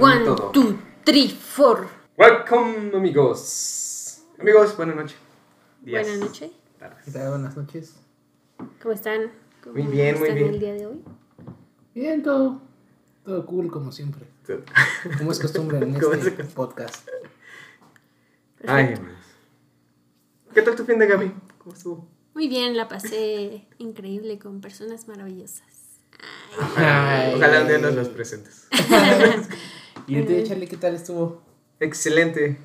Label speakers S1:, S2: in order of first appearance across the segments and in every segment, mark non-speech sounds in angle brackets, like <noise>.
S1: One, two, three, four.
S2: Welcome amigos. Amigos, buenas noches. Días.
S1: Buenas noches.
S3: ¿Qué tal? Buenas noches.
S1: ¿Cómo están? ¿Cómo
S2: Muy bien, muy
S1: están
S2: bien.
S1: el día de hoy?
S3: Bien, todo. Todo cool como siempre. Como es costumbre en <laughs> este podcast.
S2: Ay, hermanos. ¿Qué tal tu fin de Gaby? ¿Cómo estuvo?
S1: Muy bien, la pasé increíble con personas maravillosas.
S3: Ay.
S2: Ojalá un día nos los presentes. <laughs>
S3: ¿Y el tío Charlie qué tal estuvo?
S2: Excelente.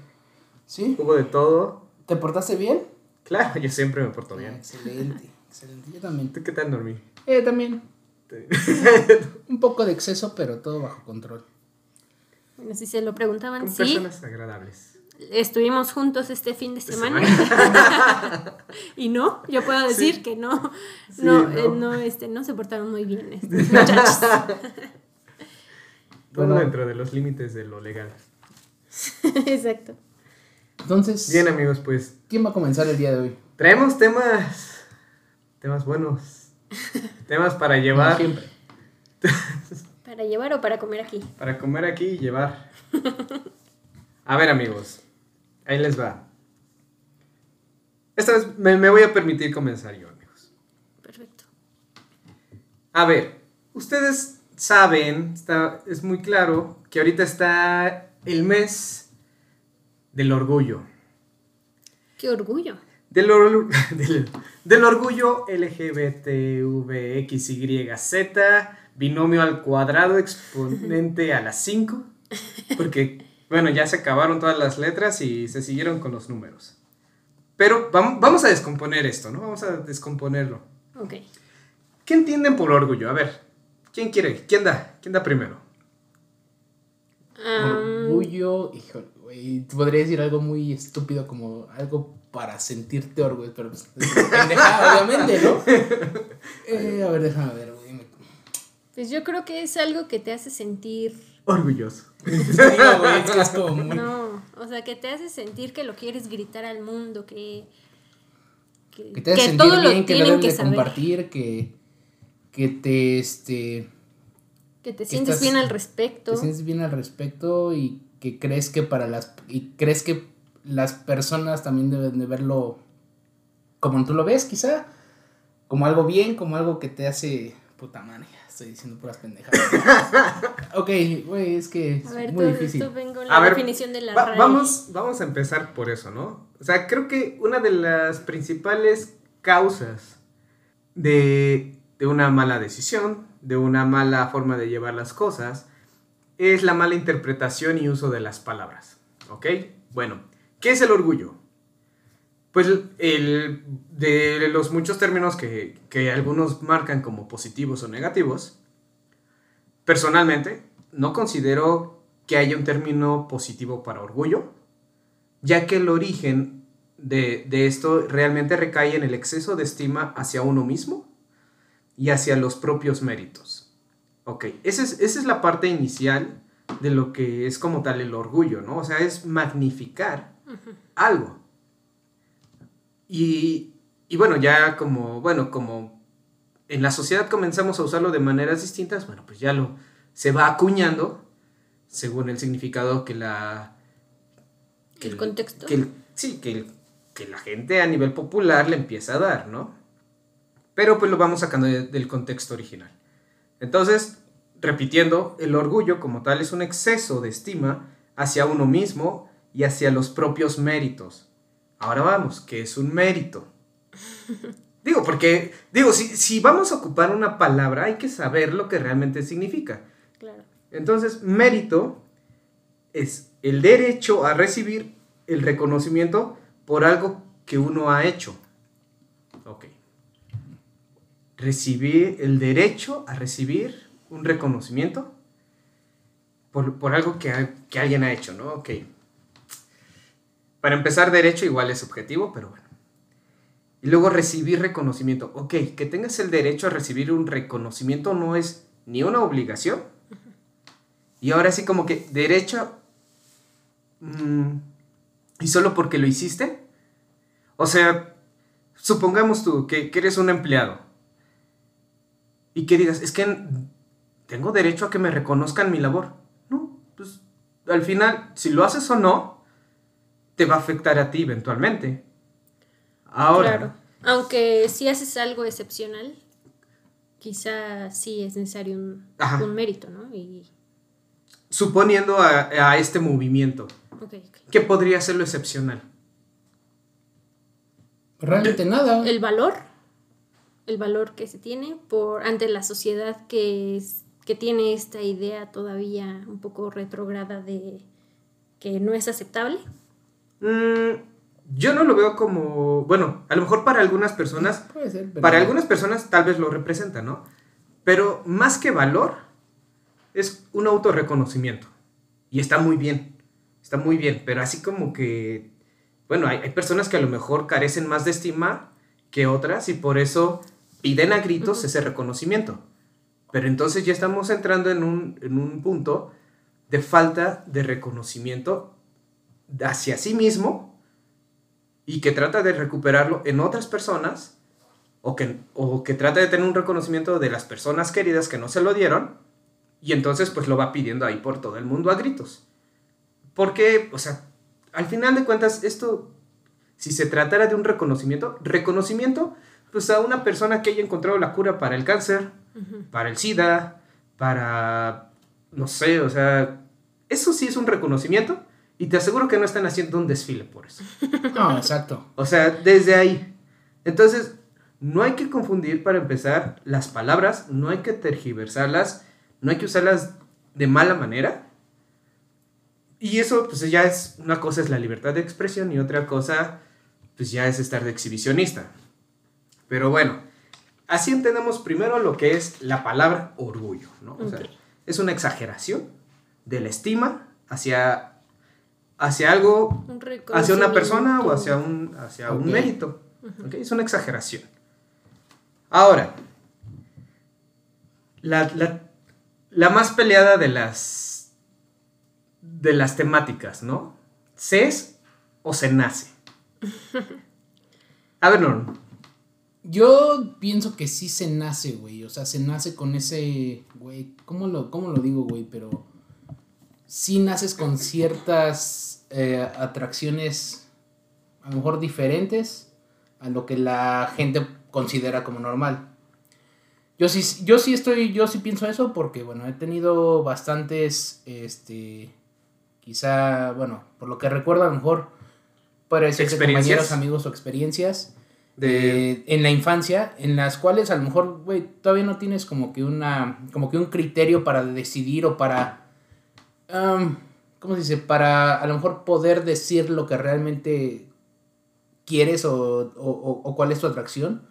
S3: ¿Sí?
S2: Hubo de todo.
S3: ¿Te portaste bien?
S2: Claro, yo siempre me porto
S3: Ah,
S2: bien.
S3: excelente, excelente. Yo también.
S2: ¿Tú qué tal dormí?
S3: Eh, también. <laughs> Un poco de exceso, pero todo bajo control.
S1: Bueno, si se lo preguntaban,
S2: Con
S1: sí,
S2: personas agradables.
S1: estuvimos juntos este fin de
S2: De
S1: semana.
S2: semana. <laughs>
S1: y no, yo puedo decir
S2: Sí.
S1: que no,
S2: Sí,
S1: no,
S2: no.
S1: eh, no, este, no se portaron muy bien estos muchachos. <laughs>
S2: Todo
S3: Bueno.
S2: dentro de los límites de lo legal. <laughs>
S1: Exacto.
S3: Entonces,
S2: Bien, amigos, pues
S3: ¿quién va a comenzar el día de hoy?
S2: traemos temas. Temas buenos. <laughs> temas para
S3: Como
S2: llevar.
S3: siempre. <laughs>
S1: ¿Para llevar o para comer aquí?
S2: Para comer aquí y llevar. A ver, amigos. Ahí les va. Esta vez me, me voy a permitir comenzar yo, amigos.
S1: Perfecto.
S2: A ver, ustedes saben, está, es muy claro, que ahorita está el mes del orgullo.
S1: Qué orgullo.
S2: Del, or- <laughs> del, del orgullo LGBTVXYZ, binomio al cuadrado exponente a las 5. Porque, bueno, ya se acabaron todas las letras y se siguieron con los números. Pero vam- vamos a descomponer esto, ¿no? Vamos a descomponerlo.
S1: Ok.
S2: ¿Qué entienden por orgullo? A ver, ¿quién quiere? ¿Quién da? ¿Quién da primero?
S3: Orgullo, híjole, güey. Podría decir algo muy estúpido como algo para sentirte orgullo, pero pues, pendejada, <laughs> obviamente, ¿no? Eh, a ver, déjame ver, güey.
S1: pues yo creo que es algo que te hace sentir.
S2: Orgulloso.
S3: Digo, güey, es que es como muy.
S1: No, o sea, que te hace sentir que lo quieres gritar al mundo, que. Que,
S3: Que te hace
S1: que
S3: sentir
S1: todo lo
S3: bien, que
S1: tienen
S3: debes
S1: que
S3: de
S1: saber.
S3: compartir, que, que te, este,
S1: Que te sientes
S3: estás-
S1: bien al respecto.
S3: te sientes bien al respecto y que crees que para las, y crees que las personas también deben de verlo como tú lo ves, quizá, como algo bien, como algo que te hace, puta madre, estoy diciendo puras pendejadas. <laughs> ok, güey, es que es
S1: A ver,
S3: muy
S1: tú,
S3: difícil.
S1: tú vengo la
S2: A ver,
S1: definición de la
S2: Va-
S1: RAE.
S2: vamos, vamos a empezar por eso, ¿no? O sea, creo que una de las principales causas de, de una mala decisión, de una mala forma de llevar las cosas, es la mala interpretación y uso de las palabras. ¿Ok? Bueno, ¿qué es el orgullo? Pues el, de los muchos términos que, que algunos marcan como positivos o negativos, personalmente no considero que haya un término positivo para orgullo, ya que el origen de, de esto realmente recae en el exceso de estima hacia uno mismo y hacia los propios méritos. Ok, esa es, esa es la parte inicial de lo que es como tal el orgullo, ¿no? O sea, es magnificar algo. Y, y bueno, ya como, bueno, como en la sociedad comenzamos a usarlo de maneras distintas, bueno, pues ya lo se va acuñando según el significado que la... que
S1: El contexto.
S2: que el- sí, que, el- que la gente a nivel popular le empieza a dar, ¿no? Pero pues lo vamos sacando de- del contexto original. Entonces, repitiendo, el orgullo como tal es un exceso de estima hacia uno mismo y hacia los propios méritos. Ahora vamos, ¿qué es un mérito? <laughs> Digo, porque, digo, si, si vamos a ocupar una palabra, hay que saber lo que realmente significa.
S1: Claro.
S2: Entonces, mérito es el derecho a recibir el reconocimiento por algo que uno ha hecho. Ok. Recibir el derecho a recibir un reconocimiento por, algo que, que, alguien ha hecho, ¿no? Ok. Para empezar, derecho igual es objetivo, pero bueno. Y luego recibir reconocimiento. Ok, que tengas el derecho a recibir un reconocimiento no es ni una obligación. Y ahora sí como que derecho... Mm, y solo porque lo hiciste. O sea, supongamos tú que eres un empleado. Y que digas, es que tengo derecho a que me reconozcan mi labor al final, si lo haces o no, te va a afectar a ti eventualmente. Ahora. Claro.
S1: Aunque si haces algo excepcional, quizá sí es necesario un, mérito, ¿no?
S2: Suponiendo a, este movimiento, ¿qué podría ser lo excepcional?
S3: Realmente nada.
S1: El valor, el valor que se tiene por ante la sociedad que es que tiene esta idea todavía un poco retrograda de que no es aceptable?
S2: Mm, yo no lo veo como, bueno, a lo mejor para algunas personas, para algunas personas tal vez lo representa, ¿no? Pero más que valor, es un autorreconocimiento. Y está muy bien, está muy bien, pero así como que, bueno, hay, personas que a lo mejor carecen más de estima que otras y por eso piden a gritos ese reconocimiento. Pero entonces ya estamos entrando en un, punto de falta de reconocimiento hacia sí mismo y que trata de recuperarlo en otras personas o que, o que trata de tener un reconocimiento de las personas queridas que no se lo dieron y entonces pues lo va pidiendo ahí por todo el mundo a gritos. Porque, o sea, al final de cuentas esto, si se tratara de un reconocimiento, reconocimiento pues a una persona que haya encontrado la cura para el cáncer, para el SIDA, para, no sé, o sea, eso sí es un reconocimiento y te aseguro que no están haciendo un desfile por eso. <laughs>
S3: No, exacto.
S2: O sea, desde ahí. Entonces, no hay que confundir para empezar las palabras, no hay que tergiversarlas, no hay que usarlas de mala manera. Y eso, pues ya es, una cosa es la libertad de expresión y otra cosa, pues ya es estar de exhibicionista. Pero bueno, así entendemos primero lo que es la palabra orgullo, ¿no? O sea, es una exageración de la estima hacia, hacia algo, hacia una persona o hacia un, hacia un mérito. Es una exageración. Ahora, la, la, más peleada de las, de las temáticas, ¿no? ¿Se es o se nace? <laughs> A ver, Norm,
S3: yo pienso que sí se nace, güey. O sea, se nace con ese, güey, ¿cómo lo, cómo lo digo, güey? Pero sí naces con ciertas eh, atracciones, a lo mejor diferentes a lo que la gente considera como normal. Yo sí, yo sí estoy, yo sí pienso eso porque, bueno, he tenido bastantes, este, quizá, bueno, por lo que recuerdo, a lo mejor puede ser compañeros, amigos o experiencias de, en la infancia, en las cuales a lo mejor, güey, todavía no tienes como que una, como que un criterio para decidir o para, ¿cómo se dice? Para a lo mejor poder decir lo que realmente quieres o, o, cuál es tu atracción,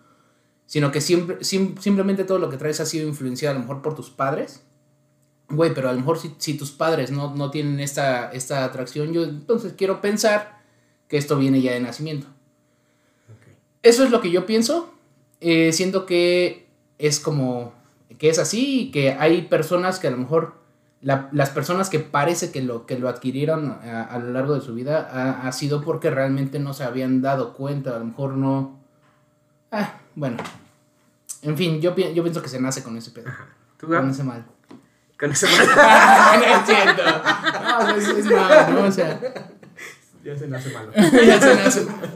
S3: sino que siempre, simplemente todo lo que traes ha sido influenciado a lo mejor por tus padres. Güey, pero a lo mejor si, si tus padres no, no tienen esta, esta atracción, yo entonces quiero pensar que esto viene ya de nacimiento. Eso es lo que yo pienso. Eh, siento que es como que es así y que hay personas que a lo mejor las personas que parece que lo, que lo adquirieron a, lo largo de su vida ha, sido porque realmente no se habían dado cuenta, a lo mejor no... Ah, bueno. En fin, yo, yo pienso que se nace con ese pedo. con ese mal.
S2: Con ese mal. <laughs> no.
S3: No, es, es malo, ¿no? O sea...
S2: Ya se nace malo. <laughs> ya se nace malo.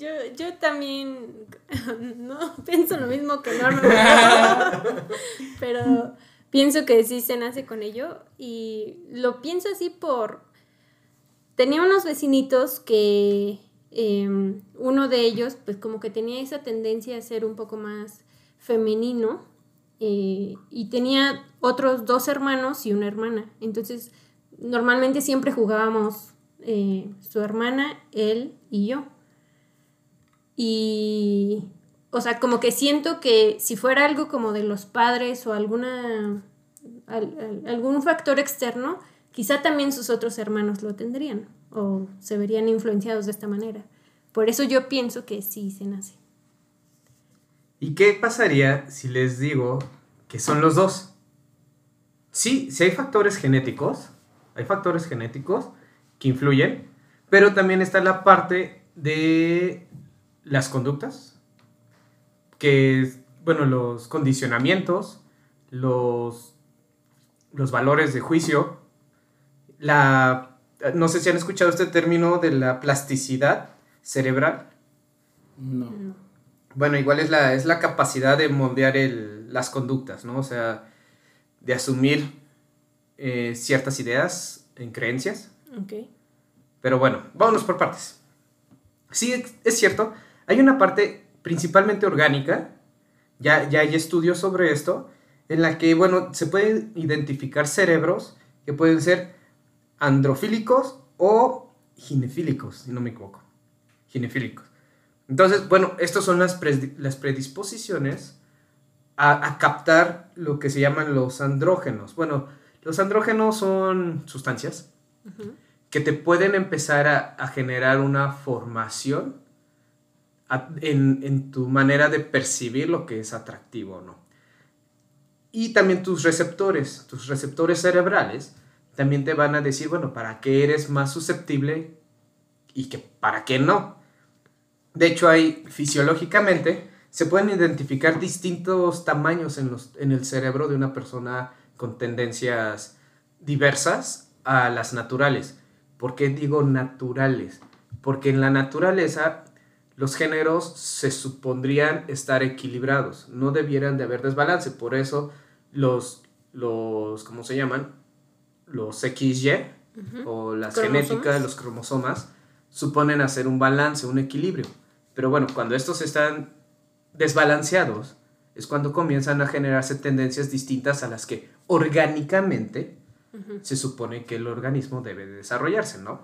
S1: Yo, yo también <laughs> no pienso lo mismo que Norma, <laughs> pero pienso que sí se nace con ello y lo pienso así por... Tenía unos vecinitos que em, uno de ellos pues como que tenía esa tendencia a ser un poco más femenino eh, y tenía otros dos hermanos y una hermana. Entonces normalmente siempre jugábamos eh, su hermana, él y yo. Y o sea, como que siento que si fuera algo como de los padres o alguna, algún factor externo, quizá también sus otros hermanos lo tendrían o se verían influenciados de esta manera. Por eso yo pienso que sí se nace.
S2: ¿Y qué pasaría si les digo que son los dos? Sí, sí hay factores genéticos, hay factores genéticos que influyen, pero también está la parte de las conductas, que, bueno, los condicionamientos, los, los valores de juicio, la, no sé si han escuchado este término de la plasticidad cerebral.
S3: No.
S2: Bueno, igual es la, es la capacidad de moldear el, las conductas, ¿no? O sea, de asumir eh, ciertas ideas en creencias.
S1: Ok.
S2: Pero bueno, vámonos por partes. Sí, es cierto, hay una parte principalmente orgánica, ya, ya hay estudios sobre esto, en la que, bueno, se pueden identificar cerebros que pueden ser androfílicos o ginefílicos, si no me equivoco. Ginefílicos. Entonces, bueno, estas son las, las predisposiciones a, captar lo que se llaman los andrógenos. Bueno, los andrógenos son sustancias que te pueden empezar a, generar una formación en, en, tu manera de percibir lo que es atractivo o no. Y también tus receptores, tus receptores cerebrales, también te van a decir, bueno, para qué eres más susceptible y que para qué no. De hecho, hay fisiológicamente, se pueden identificar distintos tamaños en, los, en el cerebro de una persona con tendencias diversas a las naturales. ¿Por qué digo naturales? Porque en la naturaleza los géneros se supondrían estar equilibrados, no debieran de haber desbalance, por eso los, los ¿cómo se llaman? Los XY o las genéticas, los cromosomas, suponen hacer un balance, un equilibrio. Pero bueno, cuando estos están desbalanceados, es cuando comienzan a generarse tendencias distintas a las que orgánicamente se supone que el organismo debe de desarrollarse, ¿no?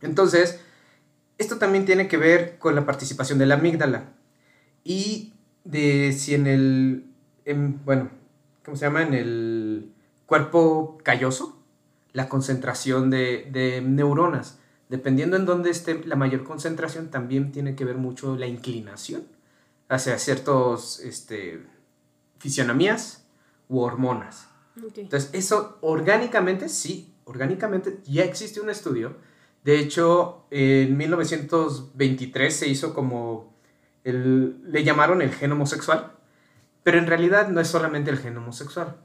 S2: Entonces, esto también tiene que ver con la participación de la amígdala y de si en el, bueno, ¿cómo se llama? En el cuerpo calloso, la concentración de, de neuronas. Dependiendo en dónde esté la mayor concentración, también tiene que ver mucho la inclinación hacia ciertos este, fisionomías u hormonas. Entonces, eso orgánicamente, sí, orgánicamente ya existe un estudio de hecho, en 1923 se hizo como, el, le llamaron el gen homosexual, pero en realidad no es solamente el gen homosexual.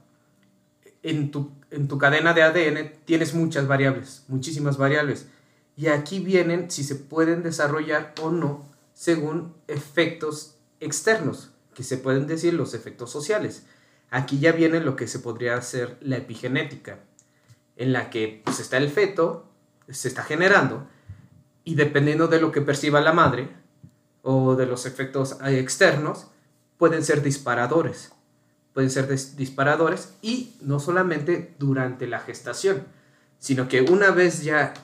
S2: En tu, en tu cadena de ADN tienes muchas variables, muchísimas variables. Y aquí vienen si se pueden desarrollar o no según efectos externos, que se pueden decir los efectos sociales. Aquí ya viene lo que se podría hacer la epigenética, en la que pues, está el feto, se está generando y dependiendo de lo que perciba la madre o de los efectos externos, pueden ser disparadores. Pueden ser disparadores y no solamente durante la gestación, sino que una vez ya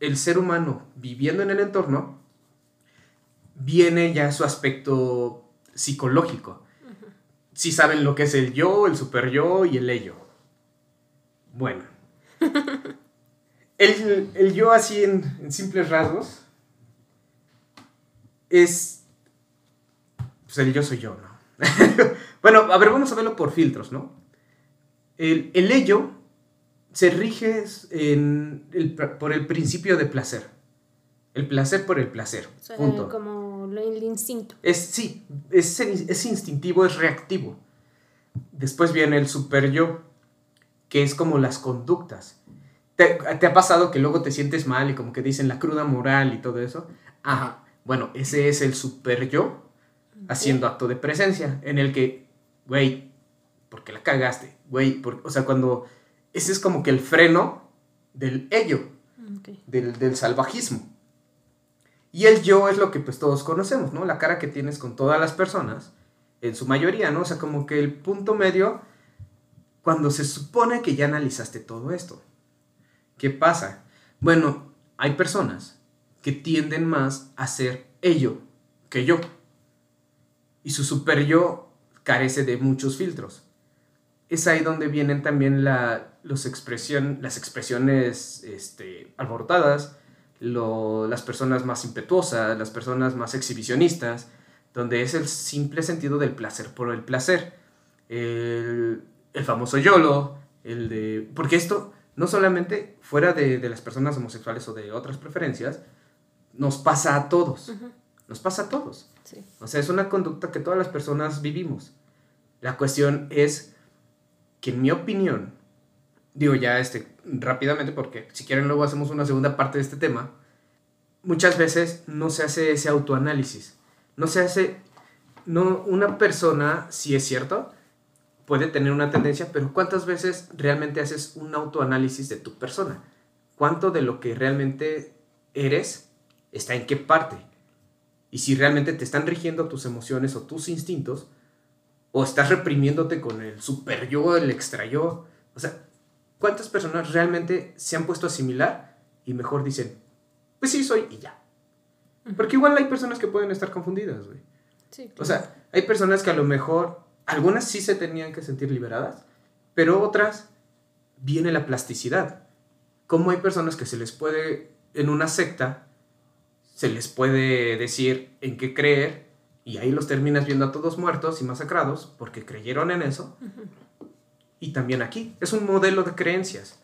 S2: el ser humano viviendo en el entorno, viene ya su aspecto psicológico. Si saben lo que es el yo, el super yo y el ello. Bueno. <laughs> El, yo así en, simples rasgos es... Pues el yo soy yo, ¿no? <laughs> bueno, a ver, vamos a verlo por filtros, ¿no? El, el ello se rige en por el principio de placer. El placer por el placer. punto.
S1: Como el instinto.
S2: Es, sí, es, es instintivo, es reactivo. Después viene el super yo, que es como las conductas. ¿Te, ha pasado que luego te sientes mal y como que dicen la cruda moral y todo eso? Ajá. Bueno, ese es el super yo haciendo acto de presencia, en el que, güey, ¿por qué la cagaste? Güey, o sea, cuando ese es como que el freno del ello, del, del, salvajismo. Y el yo es lo que pues todos conocemos, ¿no? La cara que tienes con todas las personas, en su mayoría, ¿no? O sea, como que el punto medio, cuando se supone que ya analizaste todo esto. ¿Qué pasa? Bueno, hay personas que tienden más a ser ello que yo. y su super yo carece de muchos filtros. Es ahí donde vienen también la, los expresión, las expresiones este, alborotadas, las personas más impetuosas, las personas más exhibicionistas, donde es el simple sentido del placer por el placer. El, el famoso YOLO, el de... Porque esto no solamente fuera de, de, las personas homosexuales o de otras preferencias, nos pasa a todos. Nos pasa a todos. O sea, es una conducta que todas las personas vivimos. La cuestión es que en mi opinión, digo ya este, rápidamente porque si quieren luego hacemos una segunda parte de este tema, muchas veces no se hace ese autoanálisis. No se hace, no, una persona, si es cierto, puede tener una tendencia, pero ¿cuántas veces realmente haces un autoanálisis de tu persona? ¿Cuánto de lo que realmente eres está en qué parte? Y si realmente te están rigiendo tus emociones o tus instintos, o estás reprimiéndote con el super yo, el extra yo. O sea, ¿cuántas personas realmente se han puesto a asimilar y mejor dicen, pues sí, soy y ya? Porque igual hay personas que pueden estar confundidas, güey. O sea, hay personas que a lo mejor, algunas sí se tenían que sentir liberadas, pero otras viene la plasticidad. Como hay personas que se les puede, en una secta, se les puede decir en qué creer y ahí los terminas viendo a todos muertos y masacrados porque creyeron en eso. Y también aquí, es un modelo de creencias.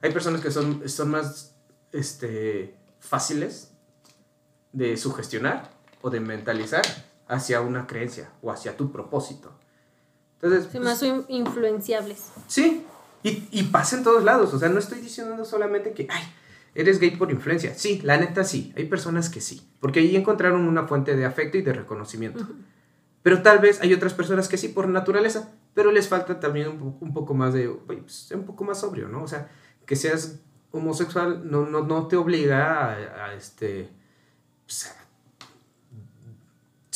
S2: Hay personas que son, son más este, fáciles de sugestionar o de mentalizar hacia una creencia o hacia tu propósito.
S1: Entonces, más pues, influenciables.
S2: Sí, y, y pasa en todos lados. O sea, no estoy diciendo solamente que, ay, ¿Eres gay por influencia? Sí, la neta sí. Hay personas que sí. Porque ahí encontraron una fuente de afecto y de reconocimiento. Pero tal vez hay otras personas que sí por naturaleza, pero les falta también un, poco más de, pues, un poco más sobrio, ¿no? O sea, que seas homosexual no, no, no te obliga a, este, pues,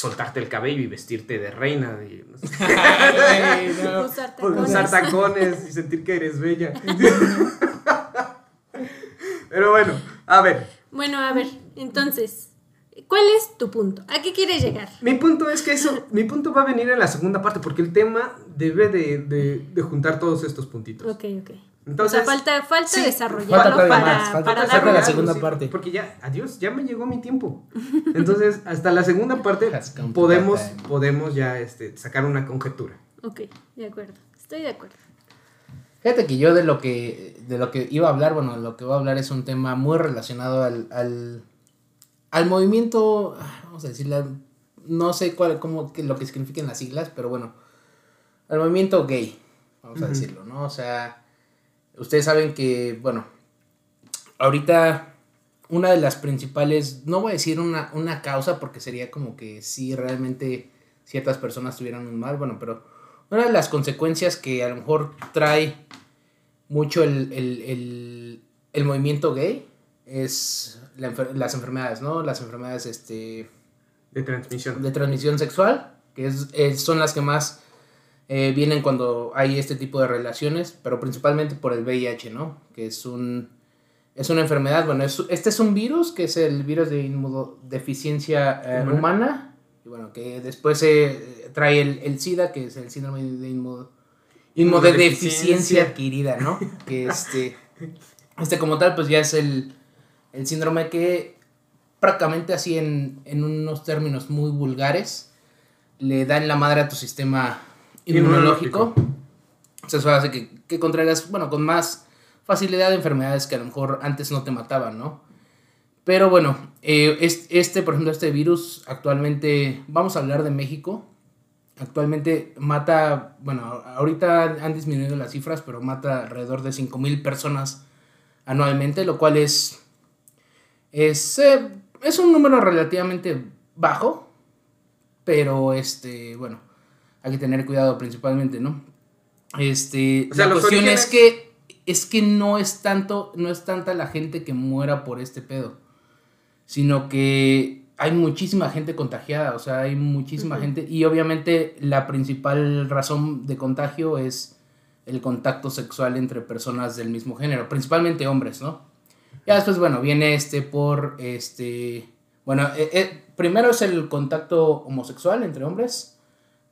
S2: soltarte el cabello y vestirte de reina. <laughs> Y, Usar tacones y sentir que eres bella. <laughs> Pero bueno, a ver.
S1: Bueno, a ver, entonces, ¿cuál es tu punto? ¿A qué quieres llegar?
S2: Mi punto es que eso, mi punto va a venir en la segunda parte, porque el tema debe de, juntar todos estos puntitos.
S1: Ok, ok. Entonces, o sea, falta, falta desarrollarlo para,
S2: para la segunda parte. Porque ya, adiós, ya me llegó mi tiempo. Entonces, hasta la segunda parte podemos, podemos ya este, sacar una conjetura.
S1: Ok, de acuerdo. Estoy de acuerdo.
S3: Fíjate que yo de lo que, de lo que iba a hablar, bueno, lo que voy a hablar es un tema muy relacionado al, al, al movimiento, vamos a decirle, no sé cuál, cómo, que, lo que significan las siglas, pero bueno, al movimiento gay, vamos a decirlo, ¿no? O sea, ustedes saben que, bueno, ahorita una de las principales, no voy a decir una, una causa porque sería como que si realmente ciertas personas tuvieran un mal, bueno, pero una de las consecuencias que a lo mejor trae mucho el, movimiento gay es las enfermedades, ¿no? Las enfermedades este,
S2: de transmisión.
S3: De transmisión sexual, que es, son las que más eh, vienen cuando hay este tipo de relaciones, pero principalmente por el VIH, ¿no? Que es un... Es una enfermedad, bueno, este es un virus, que es el virus de inmunodeficiencia eh, humana, y bueno, que después se trae el, SIDA, que es el síndrome de inmunodeficiencia adquirida, ¿no? que este, <laughs> este como tal, pues ya es el, síndrome que prácticamente así en, unos términos muy vulgares, le da en la madre a tu sistema inmunológico. O sea, eso hace que, que contraigas, bueno, con más facilidad de enfermedades que a lo mejor antes no te mataban, ¿no? Pero bueno, eh, este, por ejemplo, este virus actualmente, vamos a hablar de México, actualmente mata, bueno, ahorita han disminuido las cifras, pero mata alrededor de 5.000 personas anualmente, lo cual es, es, eh, es un número relativamente bajo, pero este, bueno, hay que tener cuidado principalmente, ¿no? Este, la cuestión es que es que no es tanto, no es tanta la gente que muera por este pedo sino que hay muchísima gente contagiada, o sea, hay muchísima gente y obviamente la principal razón de contagio es el contacto sexual entre personas del mismo género, principalmente hombres, ¿no? Ya después, bueno, viene este por, este, Bueno, eh, eh, primero es el contacto homosexual entre hombres.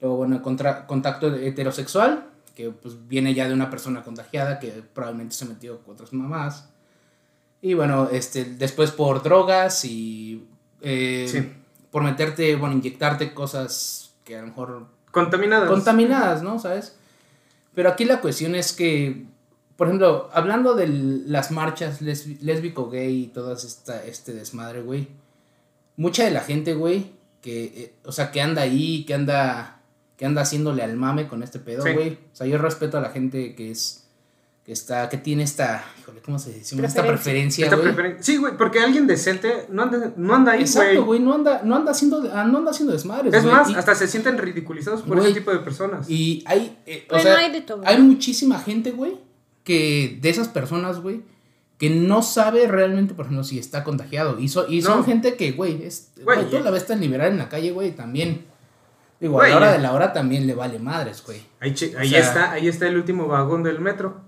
S3: Luego, bueno, contra- contacto heterosexual, que pues viene ya de una persona contagiada que probablemente se metió con otras mamás. Y bueno, este, después por drogas y eh,
S2: Sí.
S3: por meterte, bueno, inyectarte cosas que a lo mejor
S2: Contaminadas.
S3: contaminadas, ¿no? ¿Sabes? Pero aquí la cuestión es que, por ejemplo, hablando de las marchas lesbi- lésbico, gay y todo esta, este desmadre, güey, mucha de la gente, güey, que, eh, o sea, que anda ahí, que anda, que anda haciéndole al mame con este pedo,
S2: Sí.
S3: güey. O sea, yo respeto a la gente que es, que está, que tiene esta, híjole, ¿cómo se dice? Esta
S1: Preferencia.
S3: preferencia,
S2: Esta
S3: güey.
S2: preferen- Sí, güey, porque alguien decente no anda, no anda ahí,
S3: Exacto,
S2: güey.
S3: güey, no anda, no anda haciendo, no anda haciendo desmadres,
S2: Es
S3: güey.
S2: más,
S3: Y-
S2: hasta se sienten ridiculizados por
S3: Güey,
S2: ese tipo de personas.
S3: Y hay, eh, o sea,
S1: hay de todo.
S3: hay muchísima gente, güey, que de esas personas, güey, que no sabe realmente, por ejemplo, si está contagiado. Y, so- y son
S2: No.
S3: gente que, güey, es,
S2: Güey,
S3: güey, tú la ves tan liberal en la calle, güey, también. Digo,
S2: Güey,
S3: a la hora de la hora también le vale madres, güey.
S2: Ahí, che-
S3: o
S2: ahí
S3: sea-
S2: está, ahí está el último vagón del metro.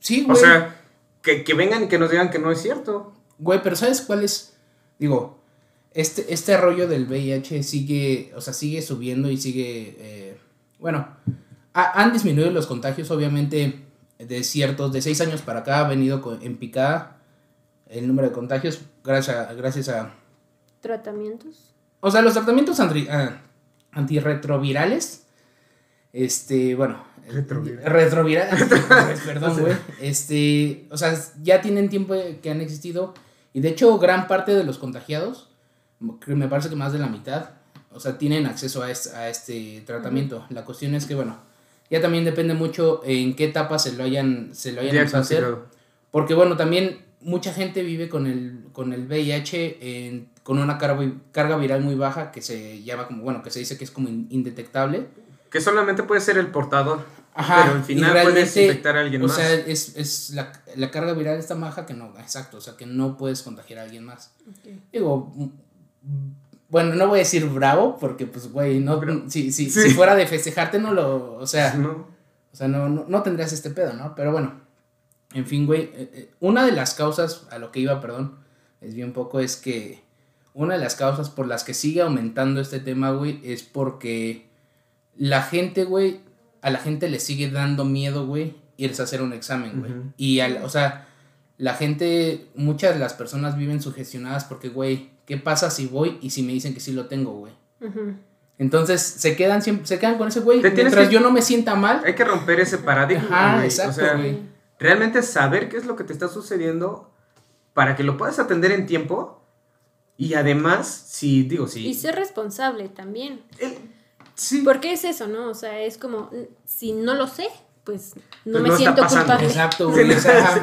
S3: Sí,
S2: O
S3: güey.
S2: sea, que, que vengan y que nos digan que no es cierto.
S3: Güey, pero ¿sabes cuál es? Digo, este, este rollo del VIH sigue, o sea, sigue subiendo y sigue, eh, bueno, ha- han disminuido los contagios, obviamente, de ciertos, de seis años para acá ha venido co- en picada el número de contagios gracias a, gracias a,
S1: Tratamientos.
S3: o sea, los tratamientos antri- ah, antirretrovirales, este, bueno,
S2: Retroviral. <laughs>
S3: retrovirales, perdón, güey, este, o sea, ya tienen tiempo que han existido y de hecho gran parte de los contagiados, me parece que más de la mitad, o sea, tienen acceso a, es- a este tratamiento. La cuestión es que, bueno, ya también depende mucho en qué etapa se lo hayan, se lo hayan a hacer. Porque bueno, también mucha gente vive con el, con el VIH en- con una carga, carga viral muy baja que se llama como, bueno, que se dice que es como in- indetectable.
S2: Que solamente puede ser el portador.
S3: Ajá.
S2: Pero al final puedes infectar a alguien
S3: o
S2: más.
S3: sea, es, es la, la carga viral está baja que no, exacto, o sea, que no puedes contagiar a alguien más. Digo, bueno, no voy a decir bravo porque pues, güey, no,
S2: Pero-
S3: si, si,
S2: sí.
S3: si fuera de festejarte no lo, o sea...
S2: ¿no?
S3: O sea, no, no, no tendrías este pedo, ¿no? Pero bueno, en fin, güey, eh, eh, una de las causas, a lo que iba, perdón, es bien poco, es que una de las causas por las que sigue aumentando este tema, güey, es porque la gente, güey, a la gente le sigue dando miedo, güey, irse a hacer un examen, güey. Y, al, o sea, la gente, muchas de las personas viven sugestionadas porque, güey, ¿qué pasa si voy y si me dicen que sí lo tengo, güey?
S1: Ujú.
S3: Entonces, se quedan siempre, se quedan con ese, güey, mientras
S2: que-
S3: yo no me sienta mal.
S2: Hay que romper ese paradigma.
S3: Ajá,
S2: güey.
S3: exacto,
S2: o sea,
S3: güey.
S2: realmente saber qué es lo que te está sucediendo para que lo puedas atender en tiempo. Y además, si digo, si.
S1: Y ser responsable también.
S2: el- sí.
S1: Porque es eso, ¿no? O sea, es como, si no lo sé, pues no
S2: Pues
S1: me
S2: no
S1: siento culpable.
S3: Exacto, <laughs> güey. ajá,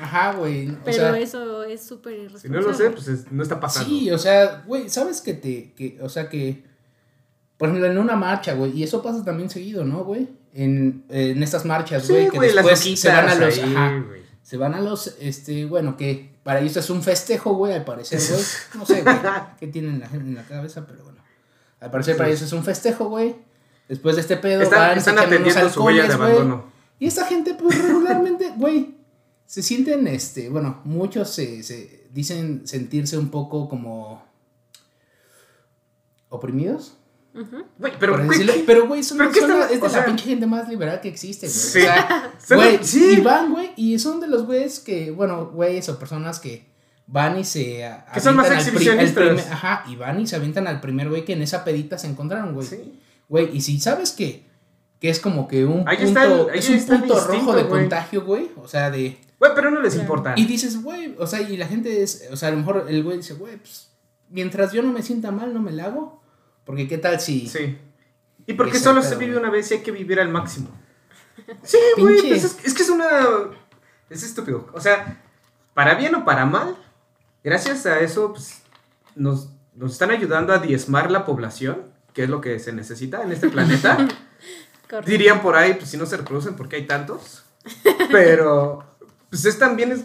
S3: ajá, güey. O
S1: Pero
S3: sea,
S1: eso es súper
S2: Si
S1: irresponsable.
S2: no lo sé, pues es- no está pasando.
S3: sí, o sea, güey, ¿sabes que te, que, o sea, que, por ejemplo, en una marcha, güey, y eso pasa también seguido, ¿no, güey? En, en estas marchas,
S2: Sí,
S3: güey, que después se van a los,
S2: ahí,
S3: ajá, se van a los, este, bueno, que para ellos es un festejo, güey, al parecer, güey, no sé, güey, qué tienen en la, en la cabeza, pero bueno, al parecer para ellos es un festejo, güey, después de este pedo
S2: Están,
S3: van, se
S2: están atendiendo su huella de abandono.
S3: Y esta gente, pues regularmente, <laughs> güey, se sienten, este, bueno, muchos se, se dicen sentirse un poco como oprimidos.
S2: Güey, pero, güey,
S3: pero, güey, son,
S2: ¿pero
S3: son es de
S2: o
S3: la
S2: sea-
S3: pinche gente más liberal que existe, güey.
S2: Sí.
S3: O sea, <laughs> güey,
S2: sí.
S3: y van, güey, y son de los güeyes que, bueno, güeyes o personas que van y se
S2: Que son más
S3: al
S2: exhibicionistas.
S3: primer- ajá, y van y se avientan al primer güey que en esa pedita se encontraron, güey.
S2: Sí.
S3: Güey, y si sabes que, que es como que un
S2: Ahí
S3: punto,
S2: está el- ahí
S3: es un
S2: está
S3: punto rojo de contagio, güey, o sea, de...
S2: Güey, pero no les importa.
S3: Y dices, güey, o sea, y la gente es, o sea, a lo mejor el güey dice, güey, pues, mientras yo no me sienta mal, no me la hago, porque qué tal si...
S2: Sí. Y porque solo se vive una vez y hay que vivir al máximo. <laughs> Sí, güey, pues es, es que es una... Es estúpido. O sea, para bien o para mal, gracias a eso pues, nos, nos están ayudando a diezmar la población, que es lo que se necesita en este planeta. <laughs> Dirían por ahí, pues si no se reproducen porque hay tantos. Pero, pues es también es,